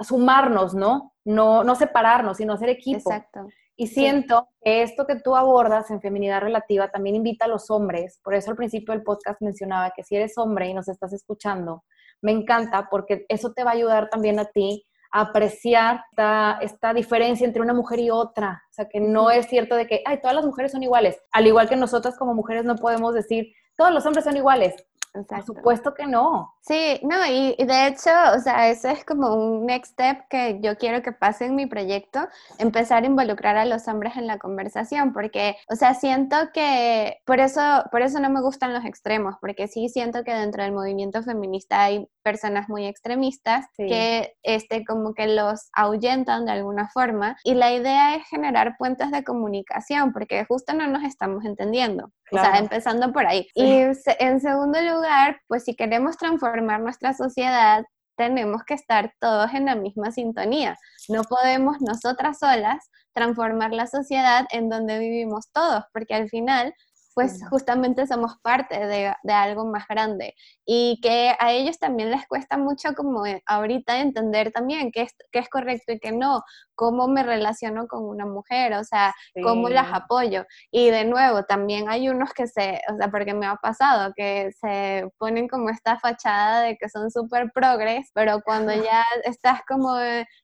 sumarnos, ¿no? No, no separarnos, sino hacer equipo. Exacto. Y siento que esto que tú abordas en feminidad relativa también invita a los hombres, por eso al principio del podcast mencionaba que si eres hombre y nos estás escuchando, me encanta porque eso te va a ayudar también a ti a apreciar esta, esta diferencia entre una mujer y otra. O sea, que no es cierto de que, ay, todas las mujeres son iguales. Al igual que nosotras como mujeres no podemos decir, todos los hombres son iguales. Por supuesto que no. Sí, no, y, de hecho, o sea, eso es como un next step que yo quiero que pase en mi proyecto, empezar a involucrar a los hombres en la conversación, porque, o sea, siento que por eso, por eso no me gustan los extremos, porque sí siento que dentro del movimiento feminista hay personas muy extremistas que, este, como que los ahuyentan de alguna forma, y la idea es generar puentes de comunicación, porque justo no nos estamos entendiendo. O sea, empezando por ahí. Y en segundo lugar, pues si queremos transformar nuestra sociedad, tenemos que estar todos en la misma sintonía. No podemos nosotras solas transformar la sociedad en donde vivimos todos, porque al final pues justamente somos parte de, de, algo más grande. Y que a ellos también les cuesta mucho como eh, ahorita entender también qué es, qué es correcto y qué no, cómo me relaciono con una mujer, o sea, cómo las apoyo. Y de nuevo, también hay unos que se, o sea, porque me ha pasado, que se ponen como esta fachada de que son súper progres, pero cuando ya estás como,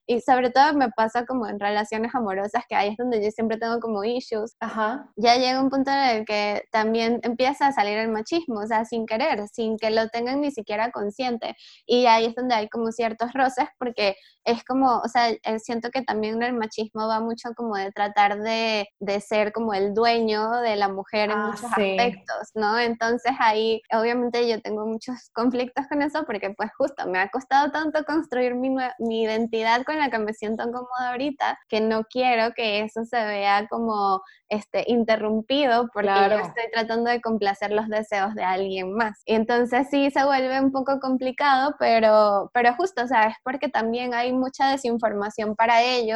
y sobre todo me pasa como en relaciones amorosas, que ahí es donde yo siempre tengo como issues, Ajá. ya llega un punto en el que también empieza a salir el machismo, o sea, sin querer, sin que lo tengan ni siquiera consciente. Y ahí es donde hay como ciertos roces, porque es como, o sea, eh, siento que también el machismo va mucho como de tratar de, de ser como el dueño de la mujer en ah, muchos aspectos, ¿no? Entonces ahí, obviamente yo tengo muchos [LAUGHS] conflictos con eso porque pues justo me ha costado tanto construir mi, mi identidad con la que me siento cómoda ahorita que no quiero que eso se vea como este, interrumpido porque yo estoy tratando de complacer los deseos de alguien más. Y entonces sí se vuelve un poco complicado, pero, pero justo, ¿sabes? Porque también hay mucha desinformación para ellos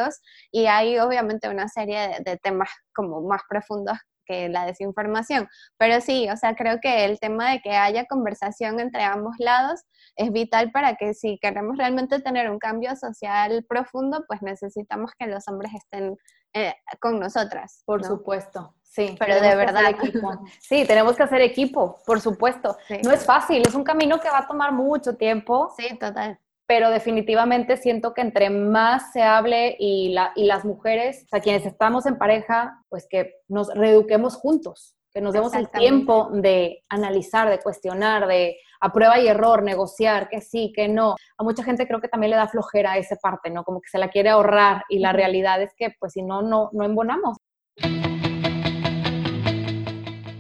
y hay obviamente una serie de, temas como más profundos que la desinformación. Pero sí, o sea, creo que el tema de que haya conversación entre ambos lados es vital para que si queremos realmente tener un cambio social profundo, pues necesitamos que los hombres estén eh, con nosotras. Por supuesto, sí. Pero de verdad. Sí, tenemos que hacer equipo, por supuesto. No es fácil, es un camino que va a tomar mucho tiempo. Sí, total pero definitivamente siento que entre más se hable y, la, y las mujeres, o sea, quienes estamos en pareja, pues que nos reeduquemos juntos, que nos demos el tiempo de analizar, de cuestionar, de a prueba y error, negociar, que sí, que no. A mucha gente creo que también le da flojera esa parte, ¿no? Como que se la quiere ahorrar y la realidad es que pues si no, no, no embonamos.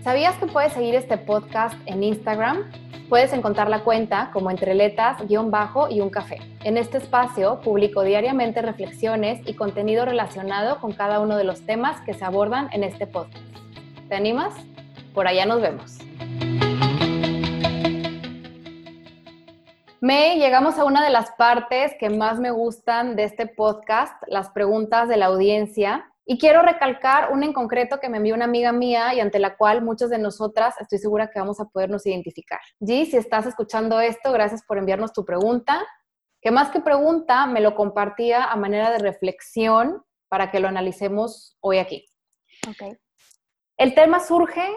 ¿Sabías que puedes seguir este podcast en Instagram? Puedes encontrar la cuenta como entreletas, guion bajo y un café. En este espacio publico diariamente reflexiones y contenido relacionado con cada uno de los temas que se abordan en este podcast. ¿Te animas? Por allá nos vemos. Me llegamos a una de las partes que más me gustan de este podcast, las preguntas de la audiencia. Y quiero recalcar una en concreto que me envió una amiga mía y ante la cual muchas de nosotras estoy segura que vamos a podernos identificar. G, si estás escuchando esto, gracias por enviarnos tu pregunta, que más que pregunta me lo compartía a manera de reflexión para que lo analicemos hoy aquí. Okay. El tema surge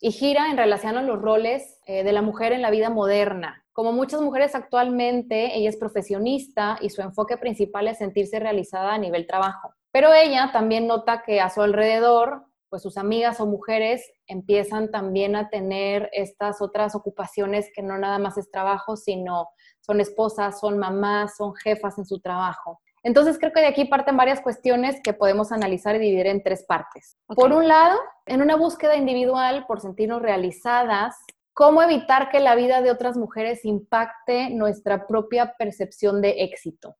y gira en relación a los roles eh, de la mujer en la vida moderna. Como muchas mujeres actualmente, ella es profesionista y su enfoque principal es sentirse realizada a nivel trabajo. Pero ella también nota que a su alrededor, pues sus amigas o mujeres empiezan también a tener estas otras ocupaciones que no nada más es trabajo, sino son esposas, son mamás, son jefas en su trabajo. Entonces creo que de aquí parten varias cuestiones que podemos analizar y dividir en tres partes. Por un lado, en una búsqueda individual por sentirnos realizadas, ¿cómo evitar que la vida de otras mujeres impacte nuestra propia percepción de éxito?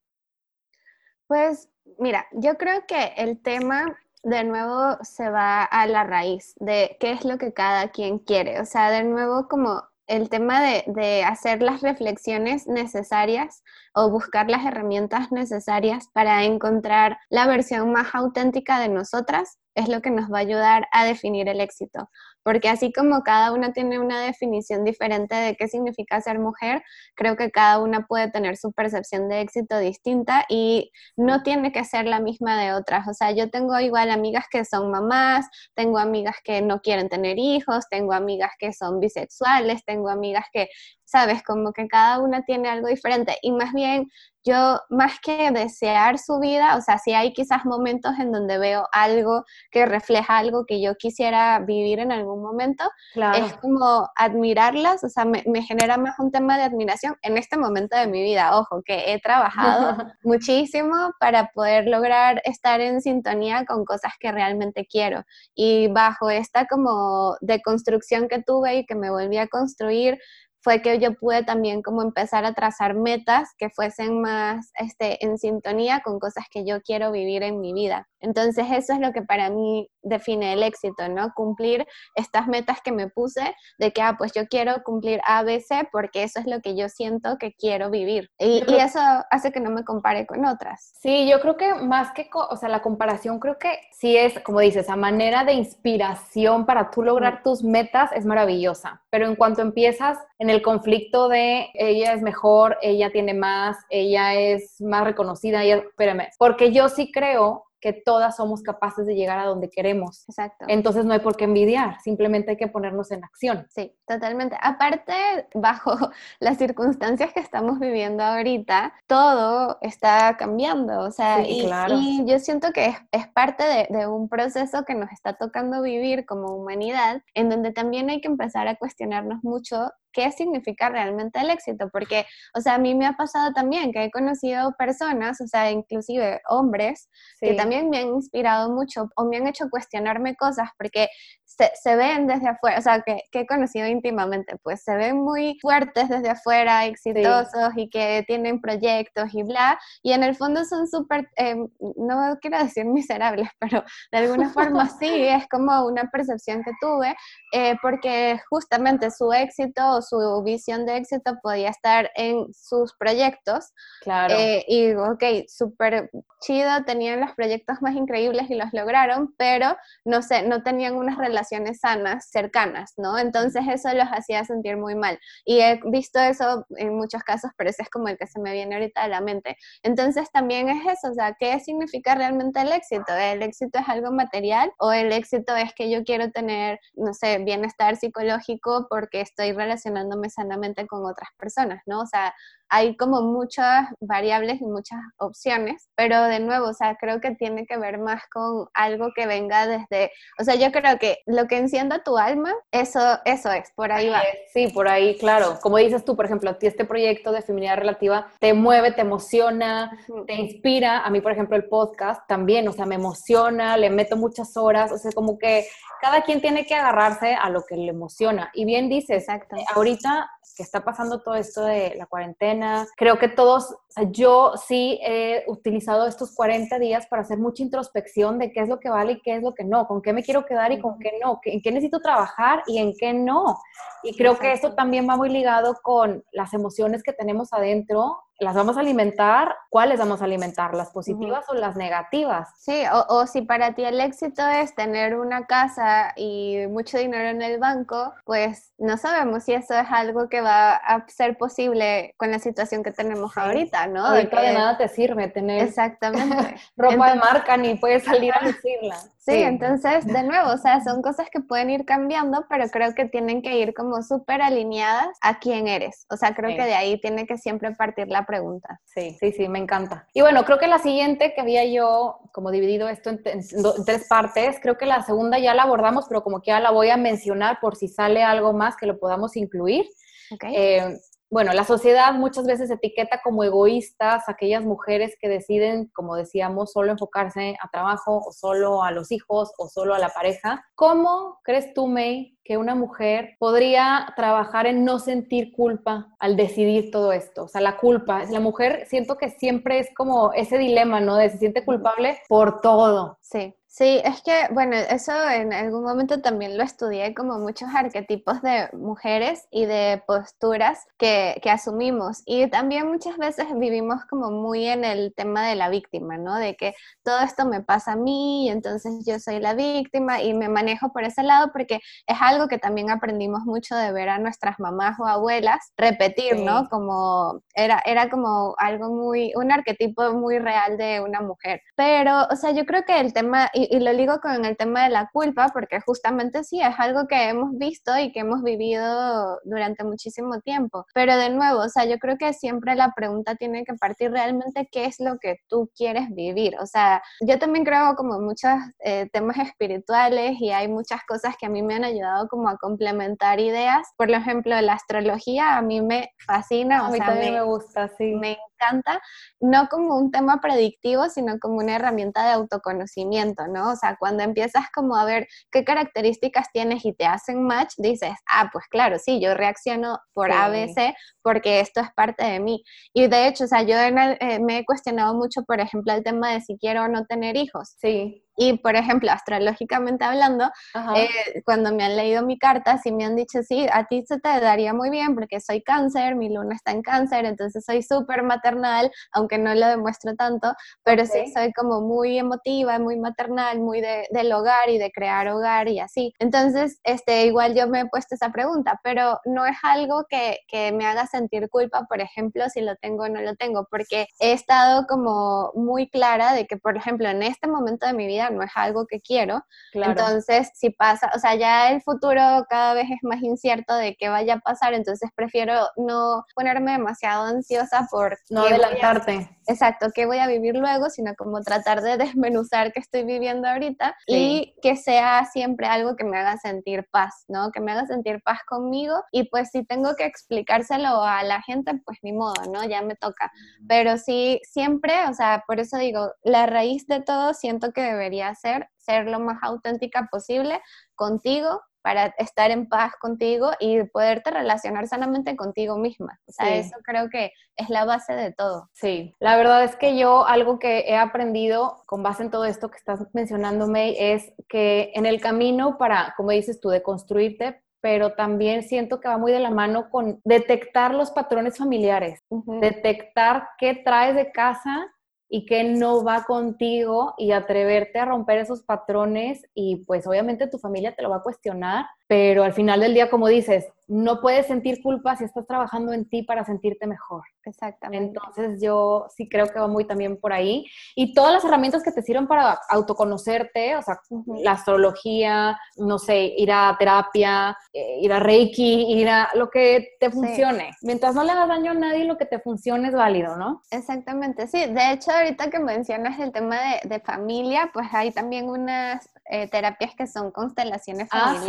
Pues mira, yo creo que el tema de nuevo se va a la raíz de qué es lo que cada quien quiere. O sea, de nuevo como el tema de, hacer las reflexiones necesarias o buscar las herramientas necesarias para encontrar la versión más auténtica de nosotras es lo que nos va a ayudar a definir el éxito porque así como cada una tiene una definición diferente de qué significa ser mujer, creo que cada una puede tener su percepción de éxito distinta y no tiene que ser la misma de otras. O sea, yo tengo igual amigas que son mamás, tengo amigas que no quieren tener hijos, tengo amigas que son bisexuales, tengo amigas que, sabes, como que cada una tiene algo diferente. Y más bien yo más que desear su vida, o sea, si hay quizás momentos en donde veo algo que refleja algo que yo quisiera vivir en algún momento, es como admirarlas, o sea, me, genera más un tema de admiración en este momento de mi vida. Ojo, que he trabajado [LAUGHS] muchísimo para poder lograr estar en sintonía con cosas que realmente quiero. Y bajo esta como deconstrucción que tuve y que me volví a construir, fue que yo pude también como empezar a trazar metas que fuesen más este, en sintonía con cosas que yo quiero vivir en mi vida. Entonces eso es lo que para mí define el éxito, ¿no? Cumplir estas metas que me puse de que, ah, pues yo quiero cumplir ABC porque eso es lo que yo siento que quiero vivir. Y, y eso hace que no me compare con otras. Sí, yo creo que más que, o sea, la comparación creo que sí es, como dices, a manera de inspiración para tú lograr tus metas es maravillosa, pero en cuanto empiezas en el conflicto de ella es mejor, ella tiene más, ella es más reconocida, ella, espérame, porque yo sí creo que todas somos capaces de llegar a donde queremos. Exacto. Entonces no hay por qué envidiar, simplemente hay que ponernos en acción. Sí, totalmente. Aparte, bajo [LAUGHS] las circunstancias que estamos viviendo ahorita, todo está cambiando. O sea, y, y, yo siento que es, es parte de, de, un proceso que nos está tocando vivir como humanidad, en donde también hay que empezar a cuestionarnos mucho qué significa realmente el éxito, porque, o sea, a mí me ha pasado también que he conocido personas, o sea, inclusive hombres, que también me han inspirado mucho o me han hecho cuestionarme cosas, porque se, ven desde afuera, o sea, que, he conocido íntimamente, pues se ven muy fuertes desde afuera, exitosos y que tienen proyectos y bla, y en el fondo son súper, em, no quiero decir miserables, [LAUGHS] pero de alguna forma [LAUGHS] sí, es como una percepción que tuve, eh, porque justamente su éxito o su visión de éxito podía estar en sus proyectos. Claro. Eh, y, ok, súper chido, tenían los proyectos más increíbles y los lograron, pero no sé, no tenían unas relaciones sanas, cercanas, ¿no? Entonces eso los hacía sentir muy mal. Y he visto eso en muchos casos, pero ese es como el que se me viene ahorita a la mente. Entonces también es eso, o sea, ¿qué significa realmente el éxito? ¿El éxito es algo material o el éxito es que yo quiero tener, no sé, bienestar psicológico porque estoy relacionándome sanamente con otras personas, ¿no? O sea, hay como muchas variables y muchas opciones, pero de nuevo, o sea, creo que tiene que ver más con algo que venga desde, o sea, yo creo que lo que encienda tu alma, eso, eso es, por ahí va. Sí, por ahí, claro. Como dices tú, por ejemplo, a ti este proyecto de feminidad relativa te mueve, te emociona, te inspira. A mí, por ejemplo, el podcast también, o sea, me emociona, le meto muchas horas, o sea, como que cada quien tiene que agarrarse a lo que le emociona. Y bien dices, Exacto. ahorita que está pasando todo esto de la cuarentena. Creo que todos, o sea, yo sí he utilizado estos 40 días para hacer mucha introspección de qué es lo que vale y qué es lo que no, con qué me quiero quedar y con qué no, en qué necesito trabajar y en qué no. Y creo que esto también va muy ligado con las emociones que tenemos adentro las vamos a alimentar, ¿cuáles vamos a alimentar? ¿Las positivas o las negativas? Sí, o, si para ti el éxito es tener una casa y mucho dinero en el banco, pues no sabemos si eso es algo que va a ser posible con la situación que tenemos ahorita, ¿no? Ahorita de, nada te sirve tener exactamente [LAUGHS] ropa de marca ni puedes salir a lucirla. Sí, entonces, de nuevo, o sea, son cosas que pueden ir cambiando, pero creo que tienen que ir como súper alineadas a quién eres. O sea, creo que de ahí tiene que siempre partir la pregunta. Sí, sí, sí, me encanta. Y bueno, creo que la siguiente que había yo como dividido esto en, tres partes, creo que la segunda ya la abordamos, pero como que ya la voy a mencionar por si sale algo más que lo podamos incluir. Okay. Eh, bueno, la sociedad muchas veces etiqueta como egoístas aquellas mujeres que deciden, como decíamos, solo enfocarse a trabajo o solo a los hijos o solo a la pareja. ¿Cómo crees tú, May, que una mujer podría trabajar en no sentir culpa al decidir todo esto? O sea, la culpa, la mujer siento que siempre es como ese dilema, ¿no? De se siente culpable por todo. Sí. Sí, es que, bueno, eso en algún momento también lo estudié como muchos arquetipos de mujeres y de posturas que, que, asumimos. Y también muchas veces vivimos como muy en el tema de la víctima, ¿no? De que todo esto me pasa a mí y entonces yo soy la víctima y me manejo por ese lado porque es algo que también aprendimos mucho de ver a nuestras mamás o abuelas repetir, ¿no? Como era, era como algo muy, un arquetipo muy real de una mujer. Pero, o sea, yo creo que el tema y, lo digo con el tema de la culpa, porque justamente sí, es algo que hemos visto y que hemos vivido durante muchísimo tiempo. Pero de nuevo, o sea, yo creo que siempre la pregunta tiene que partir realmente qué es lo que tú quieres vivir. O sea, yo también creo como muchos eh, temas espirituales y hay muchas cosas que a mí me han ayudado como a complementar ideas. Por ejemplo, la astrología a mí me fascina. A mí también me, me gusta, sí. Me encanta, no como un tema predictivo, sino como una herramienta de autoconocimiento, ¿no? O sea, cuando empiezas como a ver qué características tienes y te hacen match, dices, ah, pues claro, sí, yo reacciono por ABC porque esto es parte de mí. Y de hecho, o sea, yo eh, me he cuestionado mucho, por ejemplo, el tema de si quiero o no tener hijos. Sí. Y, por ejemplo, astrológicamente hablando, eh, cuando me han leído mi carta, sí me han dicho, sí, a ti se te daría muy bien porque soy cáncer, mi luna está en cáncer, entonces soy súper maternal, aunque no lo demuestro tanto, pero sí soy como muy emotiva, muy maternal, muy de, del hogar y de crear hogar y así. Entonces, este, igual yo me he puesto esa pregunta, pero no es algo que, que me haga sentir culpa, por ejemplo, si lo tengo o no lo tengo, porque he estado como muy clara de que, por ejemplo, en este momento de mi vida, no es algo que quiero. Entonces, si pasa, o sea, ya el futuro cada vez es más incierto de qué vaya a pasar, entonces prefiero no ponerme demasiado ansiosa por... No adelantarte. exacto, qué voy a vivir luego, sino como tratar de [LAUGHS] desmenuzar qué estoy viviendo ahorita y que sea siempre algo que me haga sentir paz, ¿no? Que me haga sentir paz conmigo y pues si tengo que explicárselo a la gente, pues ni modo, ¿no? Ya me toca. Pero sí, siempre, o sea, por eso digo, la raíz de todo siento que debería hacer, ser lo más auténtica posible contigo para estar en paz contigo y poderte relacionar sanamente contigo misma. O sea, eso creo que es la base de todo. Sí, la verdad es que yo algo que he aprendido con base en todo esto que estás mencionando, May, es que en el camino para, como dices tú, de construirte, pero también siento que va muy de la mano con detectar los patrones familiares, detectar qué traes de casa y que no va contigo y atreverte a romper esos patrones y pues obviamente tu familia te lo va a cuestionar, pero al final del día, como dices, no puedes sentir culpa si estás trabajando en ti para sentirte mejor. Exactamente. Entonces yo sí creo que va muy también por ahí. Y todas las herramientas que te sirven para autoconocerte, o sea, la astrología, no sé, ir a terapia, eh, ir a Reiki, ir a lo que te funcione. Mientras no le hagas daño a nadie, lo que te funcione es válido, ¿no? Exactamente, sí. De hecho, ahorita que mencionas el tema de, de familia, pues hay también unas eh, terapias que son constelaciones ah,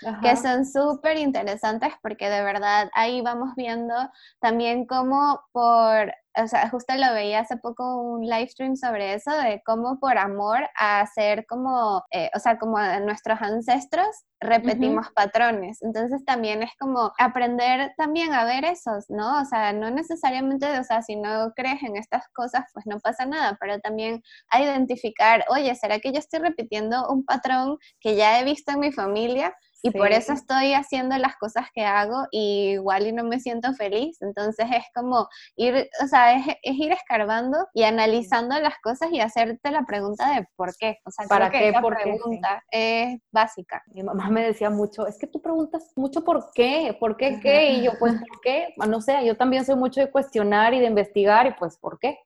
familiares, que son súper interesantes porque de verdad ahí vamos viendo también cómo por o sea, justo lo veía hace poco un live stream sobre eso, de cómo por amor a hacer como, eh, o sea, como nuestros ancestros, repetimos patrones. Entonces también es como aprender también a ver esos, ¿no? O sea, no necesariamente, o sea, si no crees en estas cosas, pues no pasa nada, pero también a identificar, oye, ¿será que yo estoy repitiendo un patrón que ya he visto en mi familia? Y por eso estoy haciendo las cosas que hago y igual y no me siento feliz. Entonces es como ir, o sea, es, ir escarbando y analizando las cosas y hacerte la pregunta de por qué. O sea, ¿para qué? Esa ¿Por pregunta es básica. Mi mamá me decía mucho, es que tú preguntas mucho por qué, por qué, qué, y yo pues por qué, no sé, yo también soy mucho de cuestionar y de investigar y pues por qué.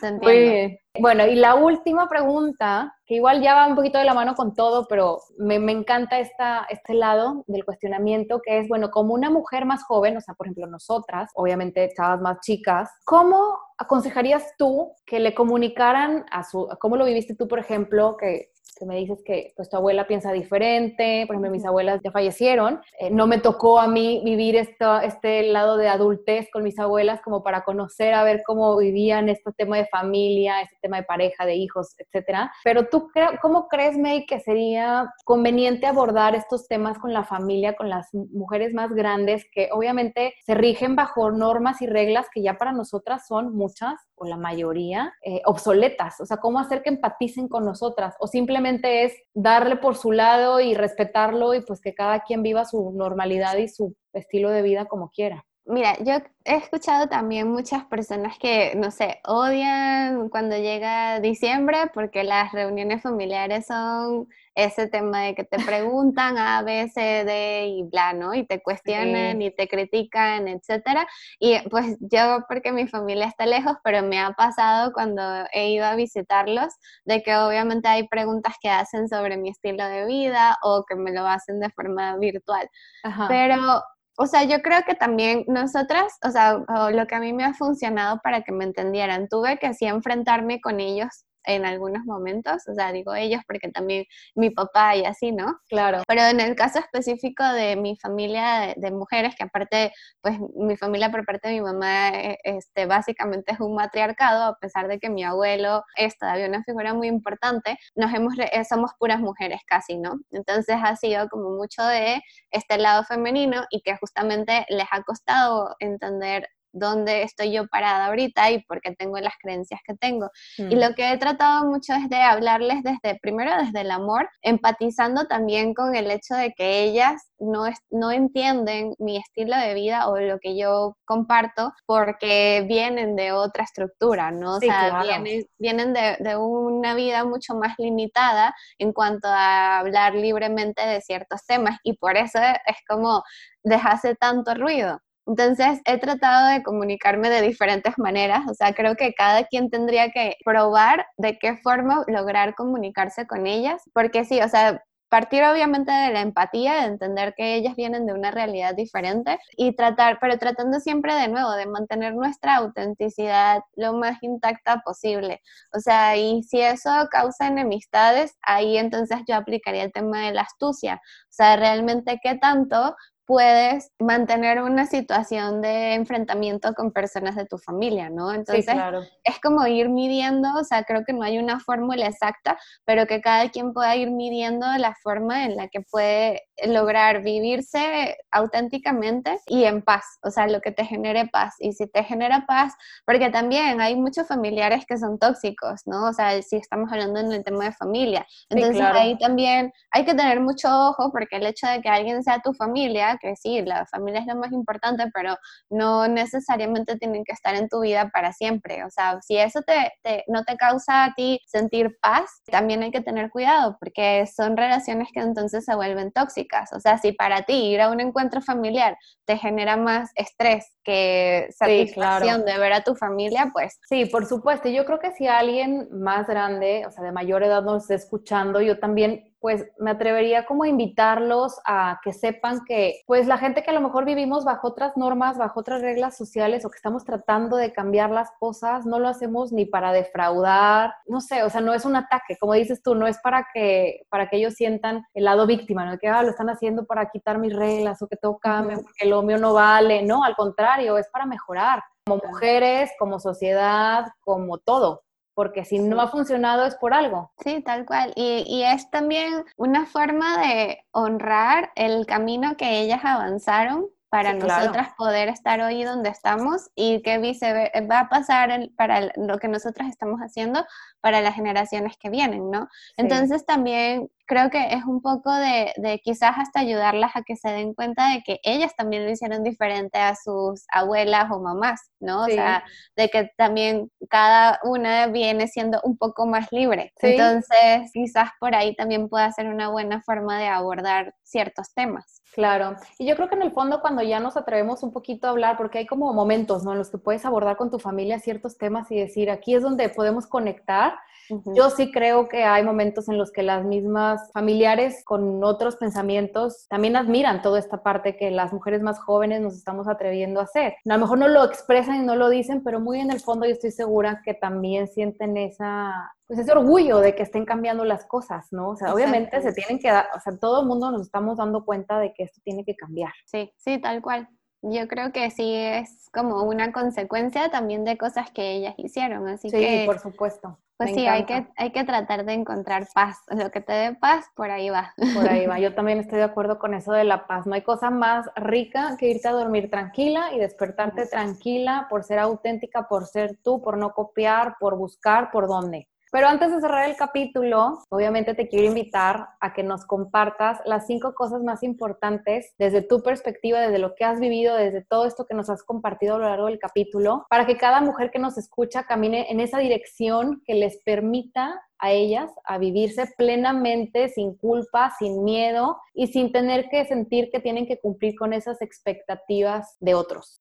Sí, [LAUGHS] Bueno, y la última pregunta, que igual ya va un poquito de la mano con todo, pero me, me, encanta esta, este lado del cuestionamiento, que es, bueno, como una mujer más joven, o sea, por ejemplo, nosotras, obviamente chavas más chicas, ¿cómo aconsejarías tú que le comunicaran a su, cómo lo viviste tú, por ejemplo, que que me dices que pues tu abuela piensa diferente, por ejemplo, mis abuelas ya fallecieron, eh, no me tocó a mí vivir esto, este lado de adultez con mis abuelas como para conocer, a ver cómo vivían este tema de familia, este tema de pareja, de hijos, etcétera. Pero tú, ¿cómo crees, May, que sería conveniente abordar estos temas con la familia, con las mujeres más grandes que obviamente se rigen bajo normas y reglas que ya para nosotras son muchas o la mayoría eh, obsoletas? O sea, ¿cómo hacer que empaticen con nosotras? O simplemente es darle por su lado y respetarlo y pues que cada quien viva su normalidad y su estilo de vida como quiera. Mira, yo he escuchado también muchas personas que, no sé, odian cuando llega diciembre porque las reuniones familiares son ese tema de que te preguntan A, B, C, D y bla, ¿no? Y te cuestionan y te critican, etcétera. Y pues yo, porque mi familia está lejos, pero me ha pasado cuando he ido a visitarlos, de que obviamente hay preguntas que hacen sobre mi estilo de vida o que me lo hacen de forma virtual. Pero o sea, yo creo que también nosotras, o sea, lo que a mí me ha funcionado para que me entendieran, tuve que así enfrentarme con ellos en algunos momentos, o sea, digo ellos porque también mi papá y así, ¿no? Claro. Pero en el caso específico de mi familia de, mujeres, que aparte, pues mi familia por parte de mi mamá, eh, este, básicamente es un matriarcado, a pesar de que mi abuelo es todavía una figura muy importante, nos hemos, eh, somos puras mujeres casi, ¿no? Entonces ha sido como mucho de este lado femenino y que justamente les ha costado entender dónde estoy yo parada ahorita y por qué tengo las creencias que tengo. Y mm. lo que he tratado mucho es de hablarles desde, primero desde el amor, empatizando también con el hecho de que ellas no, no entienden mi estilo de vida o lo que yo comparto porque vienen de otra estructura, ¿no? O sea, vienen, vienen de, de una vida mucho más limitada en cuanto a hablar libremente de ciertos temas y por eso es como hace tanto ruido. Entonces he tratado de comunicarme de diferentes maneras, o sea, creo que cada quien tendría que probar de qué forma lograr comunicarse con ellas, porque sí, o sea, partir obviamente de la empatía, de entender que ellas vienen de una realidad diferente y tratar, pero tratando siempre de nuevo de mantener nuestra autenticidad lo más intacta posible. O sea, y si eso causa enemistades, ahí entonces yo aplicaría el tema de la astucia. O sea, realmente qué tanto puedes mantener una situación de enfrentamiento con personas de tu familia, ¿no? Entonces, es como ir midiendo, o sea, creo que no hay una fórmula exacta, pero que cada quien pueda ir midiendo la forma en la que puede lograr vivirse auténticamente y en paz, o sea, lo que te genere paz. Y si te genera paz, porque también hay muchos familiares que son tóxicos, ¿no? O sea, si estamos hablando en el tema de familia. Entonces ahí también hay que tener mucho ojo porque el hecho de que alguien sea tu familia, que sí, la familia es lo más importante, pero no necesariamente tienen que estar en tu vida para siempre. O sea, si eso te, no te causa a ti sentir paz, también hay que tener cuidado, porque son relaciones que entonces se vuelven tóxicas. O sea, si para ti ir a un encuentro familiar te genera más estrés que satisfacción de ver a tu familia, pues... Sí, por supuesto. Yo creo que si alguien más grande, o sea, de mayor edad nos está escuchando, yo también pues me atrevería como a invitarlos a que sepan que pues la gente que a lo mejor vivimos bajo otras normas, bajo otras reglas sociales o que estamos tratando de cambiar las cosas, no lo hacemos ni para defraudar, no sé, o sea, no es un ataque, como dices tú, no es para que para que ellos sientan el lado víctima, no que ah, lo están haciendo para quitar mis reglas o que todo cambie, porque lo mío no vale, no, al contrario, es para mejorar como mujeres, como sociedad, como todo porque si no ha funcionado es por algo. Sí, tal cual. Y, y, es también una forma de honrar el camino que ellas avanzaron para nosotras poder estar hoy donde estamos y que vice va a pasar para lo que nosotras estamos haciendo para las generaciones que vienen, ¿no? Entonces también creo que es un poco de, de, quizás hasta ayudarlas a que se den cuenta de que ellas también lo hicieron diferente a sus abuelas o mamás, ¿no? O sea, de que también cada una viene siendo un poco más libre. Entonces, quizás por ahí también pueda ser una buena forma de abordar ciertos temas. Claro, y yo creo que en el fondo cuando ya nos atrevemos un poquito a hablar, porque hay como momentos, ¿no? En los que puedes abordar con tu familia ciertos temas y decir, aquí es donde podemos conectar. Yo sí creo que hay momentos en los que las mismas familiares con otros pensamientos también admiran toda esta parte que las mujeres más jóvenes nos estamos atreviendo a hacer. A lo mejor no lo expresan y no lo dicen, pero muy en el fondo yo estoy segura que también sienten esa, pues ese orgullo de que estén cambiando las cosas, ¿no? O sea, obviamente se tienen que dar, o sea, todo el mundo nos estamos dando cuenta de que esto tiene que cambiar. Sí, sí, tal cual. Yo creo que sí es como una consecuencia también de cosas que ellas hicieron, así sí, que... por supuesto. Pues sí, hay que, hay que tratar de encontrar paz. Lo que te dé paz, por ahí va. Por ahí va. [LAUGHS] Yo también estoy de acuerdo con eso de la paz. No hay cosa más rica que irte a dormir tranquila y despertarte tranquila por ser auténtica, por ser tú, por no copiar, por buscar, por dónde. Pero antes de cerrar el capítulo, obviamente te quiero invitar a que nos compartas las cinco cosas más importantes desde tu perspectiva, desde lo que has vivido, desde todo esto que nos has compartido a lo largo del capítulo, para que cada mujer que nos escucha camine en esa dirección que les permita a ellas a vivirse plenamente, sin culpa, sin miedo y sin tener que sentir que tienen que cumplir con esas expectativas de otros.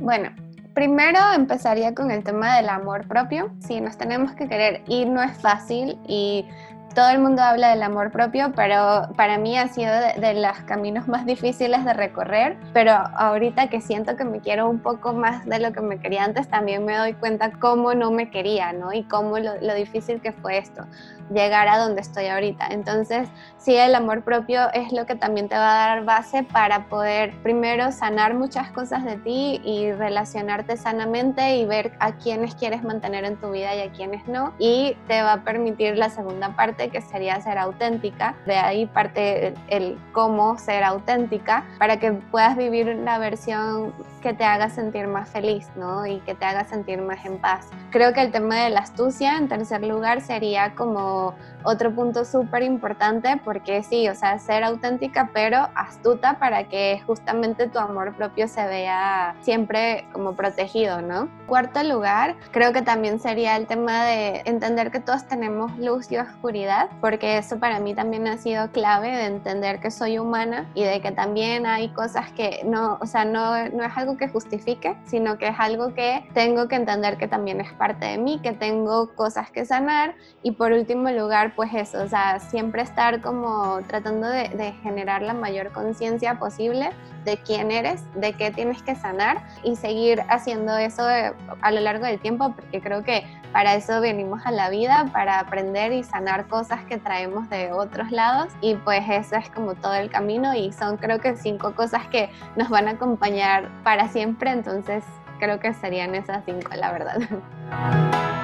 Bueno, Primero empezaría con el tema del amor propio. Sí, nos tenemos que querer y no es fácil y todo el mundo habla del amor propio, pero para mí ha sido de, los caminos más difíciles de recorrer, pero ahorita que siento que me quiero un poco más de lo que me quería antes, también me doy cuenta cómo no me quería, ¿no? Y cómo lo, lo difícil que fue esto, llegar a donde estoy ahorita. Entonces, sí, el amor propio es lo que también te va a dar base para poder primero sanar muchas cosas de ti y relacionarte sanamente y ver a quienes quieres mantener en tu vida y a quienes no. Y te va a permitir la segunda parte que sería ser auténtica. De ahí parte el, cómo ser auténtica para que puedas vivir la versión que te haga sentir más feliz, ¿no? Y que te haga sentir más en paz. Creo que el tema de la astucia, en tercer lugar, sería como otro punto súper importante porque sí, o sea, ser auténtica pero astuta para que justamente tu amor propio se vea siempre como protegido, ¿no? Cuarto lugar, creo que también sería el tema de entender que todos tenemos luz y oscuridad, porque eso para mí también ha sido clave de entender que soy humana y de que también hay cosas que no, o sea, no, no es algo que justifique, sino que es algo que tengo que entender que también es parte de mí, que tengo cosas que sanar. Y por último lugar, pues eso, o sea, siempre estar como tratando de, generar la mayor conciencia posible de quién eres, de qué tienes que sanar y seguir haciendo eso eh, a lo largo del tiempo, porque creo que para eso venimos a la vida, para aprender y sanar cosas que traemos de otros lados. Y pues eso es como todo el camino y son creo que cinco cosas que nos van a acompañar para siempre, entonces creo que serían esas cinco, la verdad. [LAUGHS]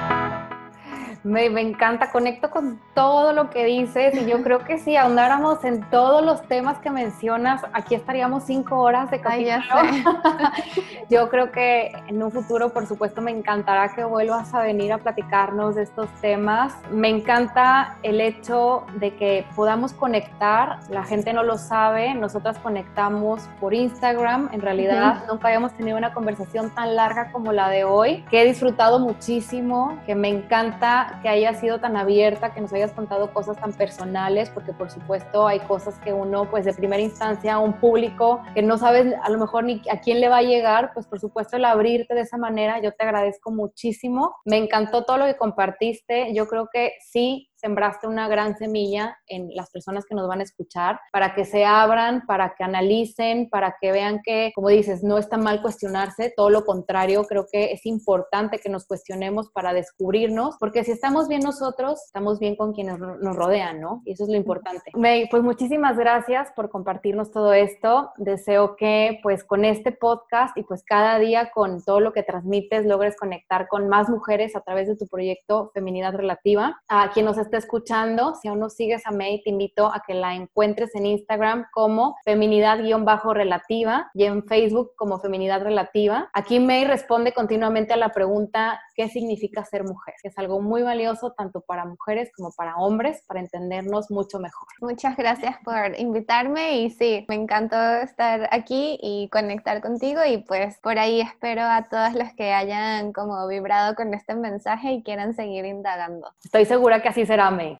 Me, encanta, conecto con todo lo que dices y yo creo que si ahondáramos en todos los temas que mencionas, aquí estaríamos cinco horas de capítulo. [LAUGHS] yo creo que en un futuro, por supuesto, me encantará que vuelvas a venir a platicarnos de estos temas. Me encanta el hecho de que podamos conectar, la gente no lo sabe, nosotras conectamos por Instagram, en realidad nunca habíamos tenido una conversación tan larga como la de hoy, que he disfrutado muchísimo, que me encanta que hayas sido tan abierta, que nos hayas contado cosas tan personales, porque por supuesto hay cosas que uno, pues de primera instancia, un público que no sabes a lo mejor ni a quién le va a llegar, pues por supuesto el abrirte de esa manera, yo te agradezco muchísimo. Me encantó todo lo que compartiste. Yo creo que sí, sembraste una gran semilla en las personas que nos van a escuchar para que se abran, para que analicen, para que vean que, como dices, no está mal cuestionarse, todo lo contrario, creo que es importante que nos cuestionemos para descubrirnos, porque si estamos bien nosotros, estamos bien con quienes nos rodean, ¿no? Y eso es lo importante. pues muchísimas gracias por compartirnos todo esto. Deseo que pues con este podcast y pues cada día con todo lo que transmites logres conectar con más mujeres a través de tu proyecto Feminidad Relativa. A quien nos está escuchando, si aún no sigues a May, te invito a que la encuentres en Instagram como feminidad-relativa y en Facebook como feminidad relativa. Aquí May responde continuamente a la pregunta ¿qué significa ser mujer? es algo muy valioso tanto para mujeres como para hombres para entendernos mucho mejor. Muchas gracias por invitarme y sí, me encantó estar aquí y conectar contigo y pues por ahí espero a todos los que hayan como vibrado con este mensaje y quieran seguir indagando. Estoy segura que así será, May.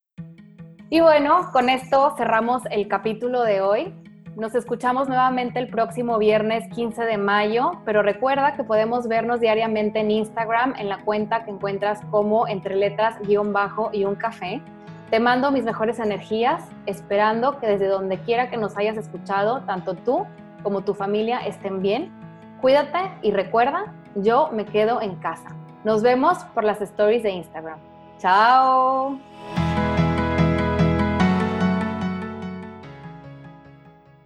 Y bueno, con esto cerramos el capítulo de hoy. Nos escuchamos nuevamente el próximo viernes 15 de mayo, pero recuerda que podemos vernos diariamente en Instagram en la cuenta que encuentras como entre letras guion bajo y un café. Te mando mis mejores energías, esperando que desde donde quiera que nos hayas escuchado, tanto tú como tu familia estén bien. Cuídate y recuerda, yo me quedo en casa. Nos vemos por las stories de Instagram. Chao.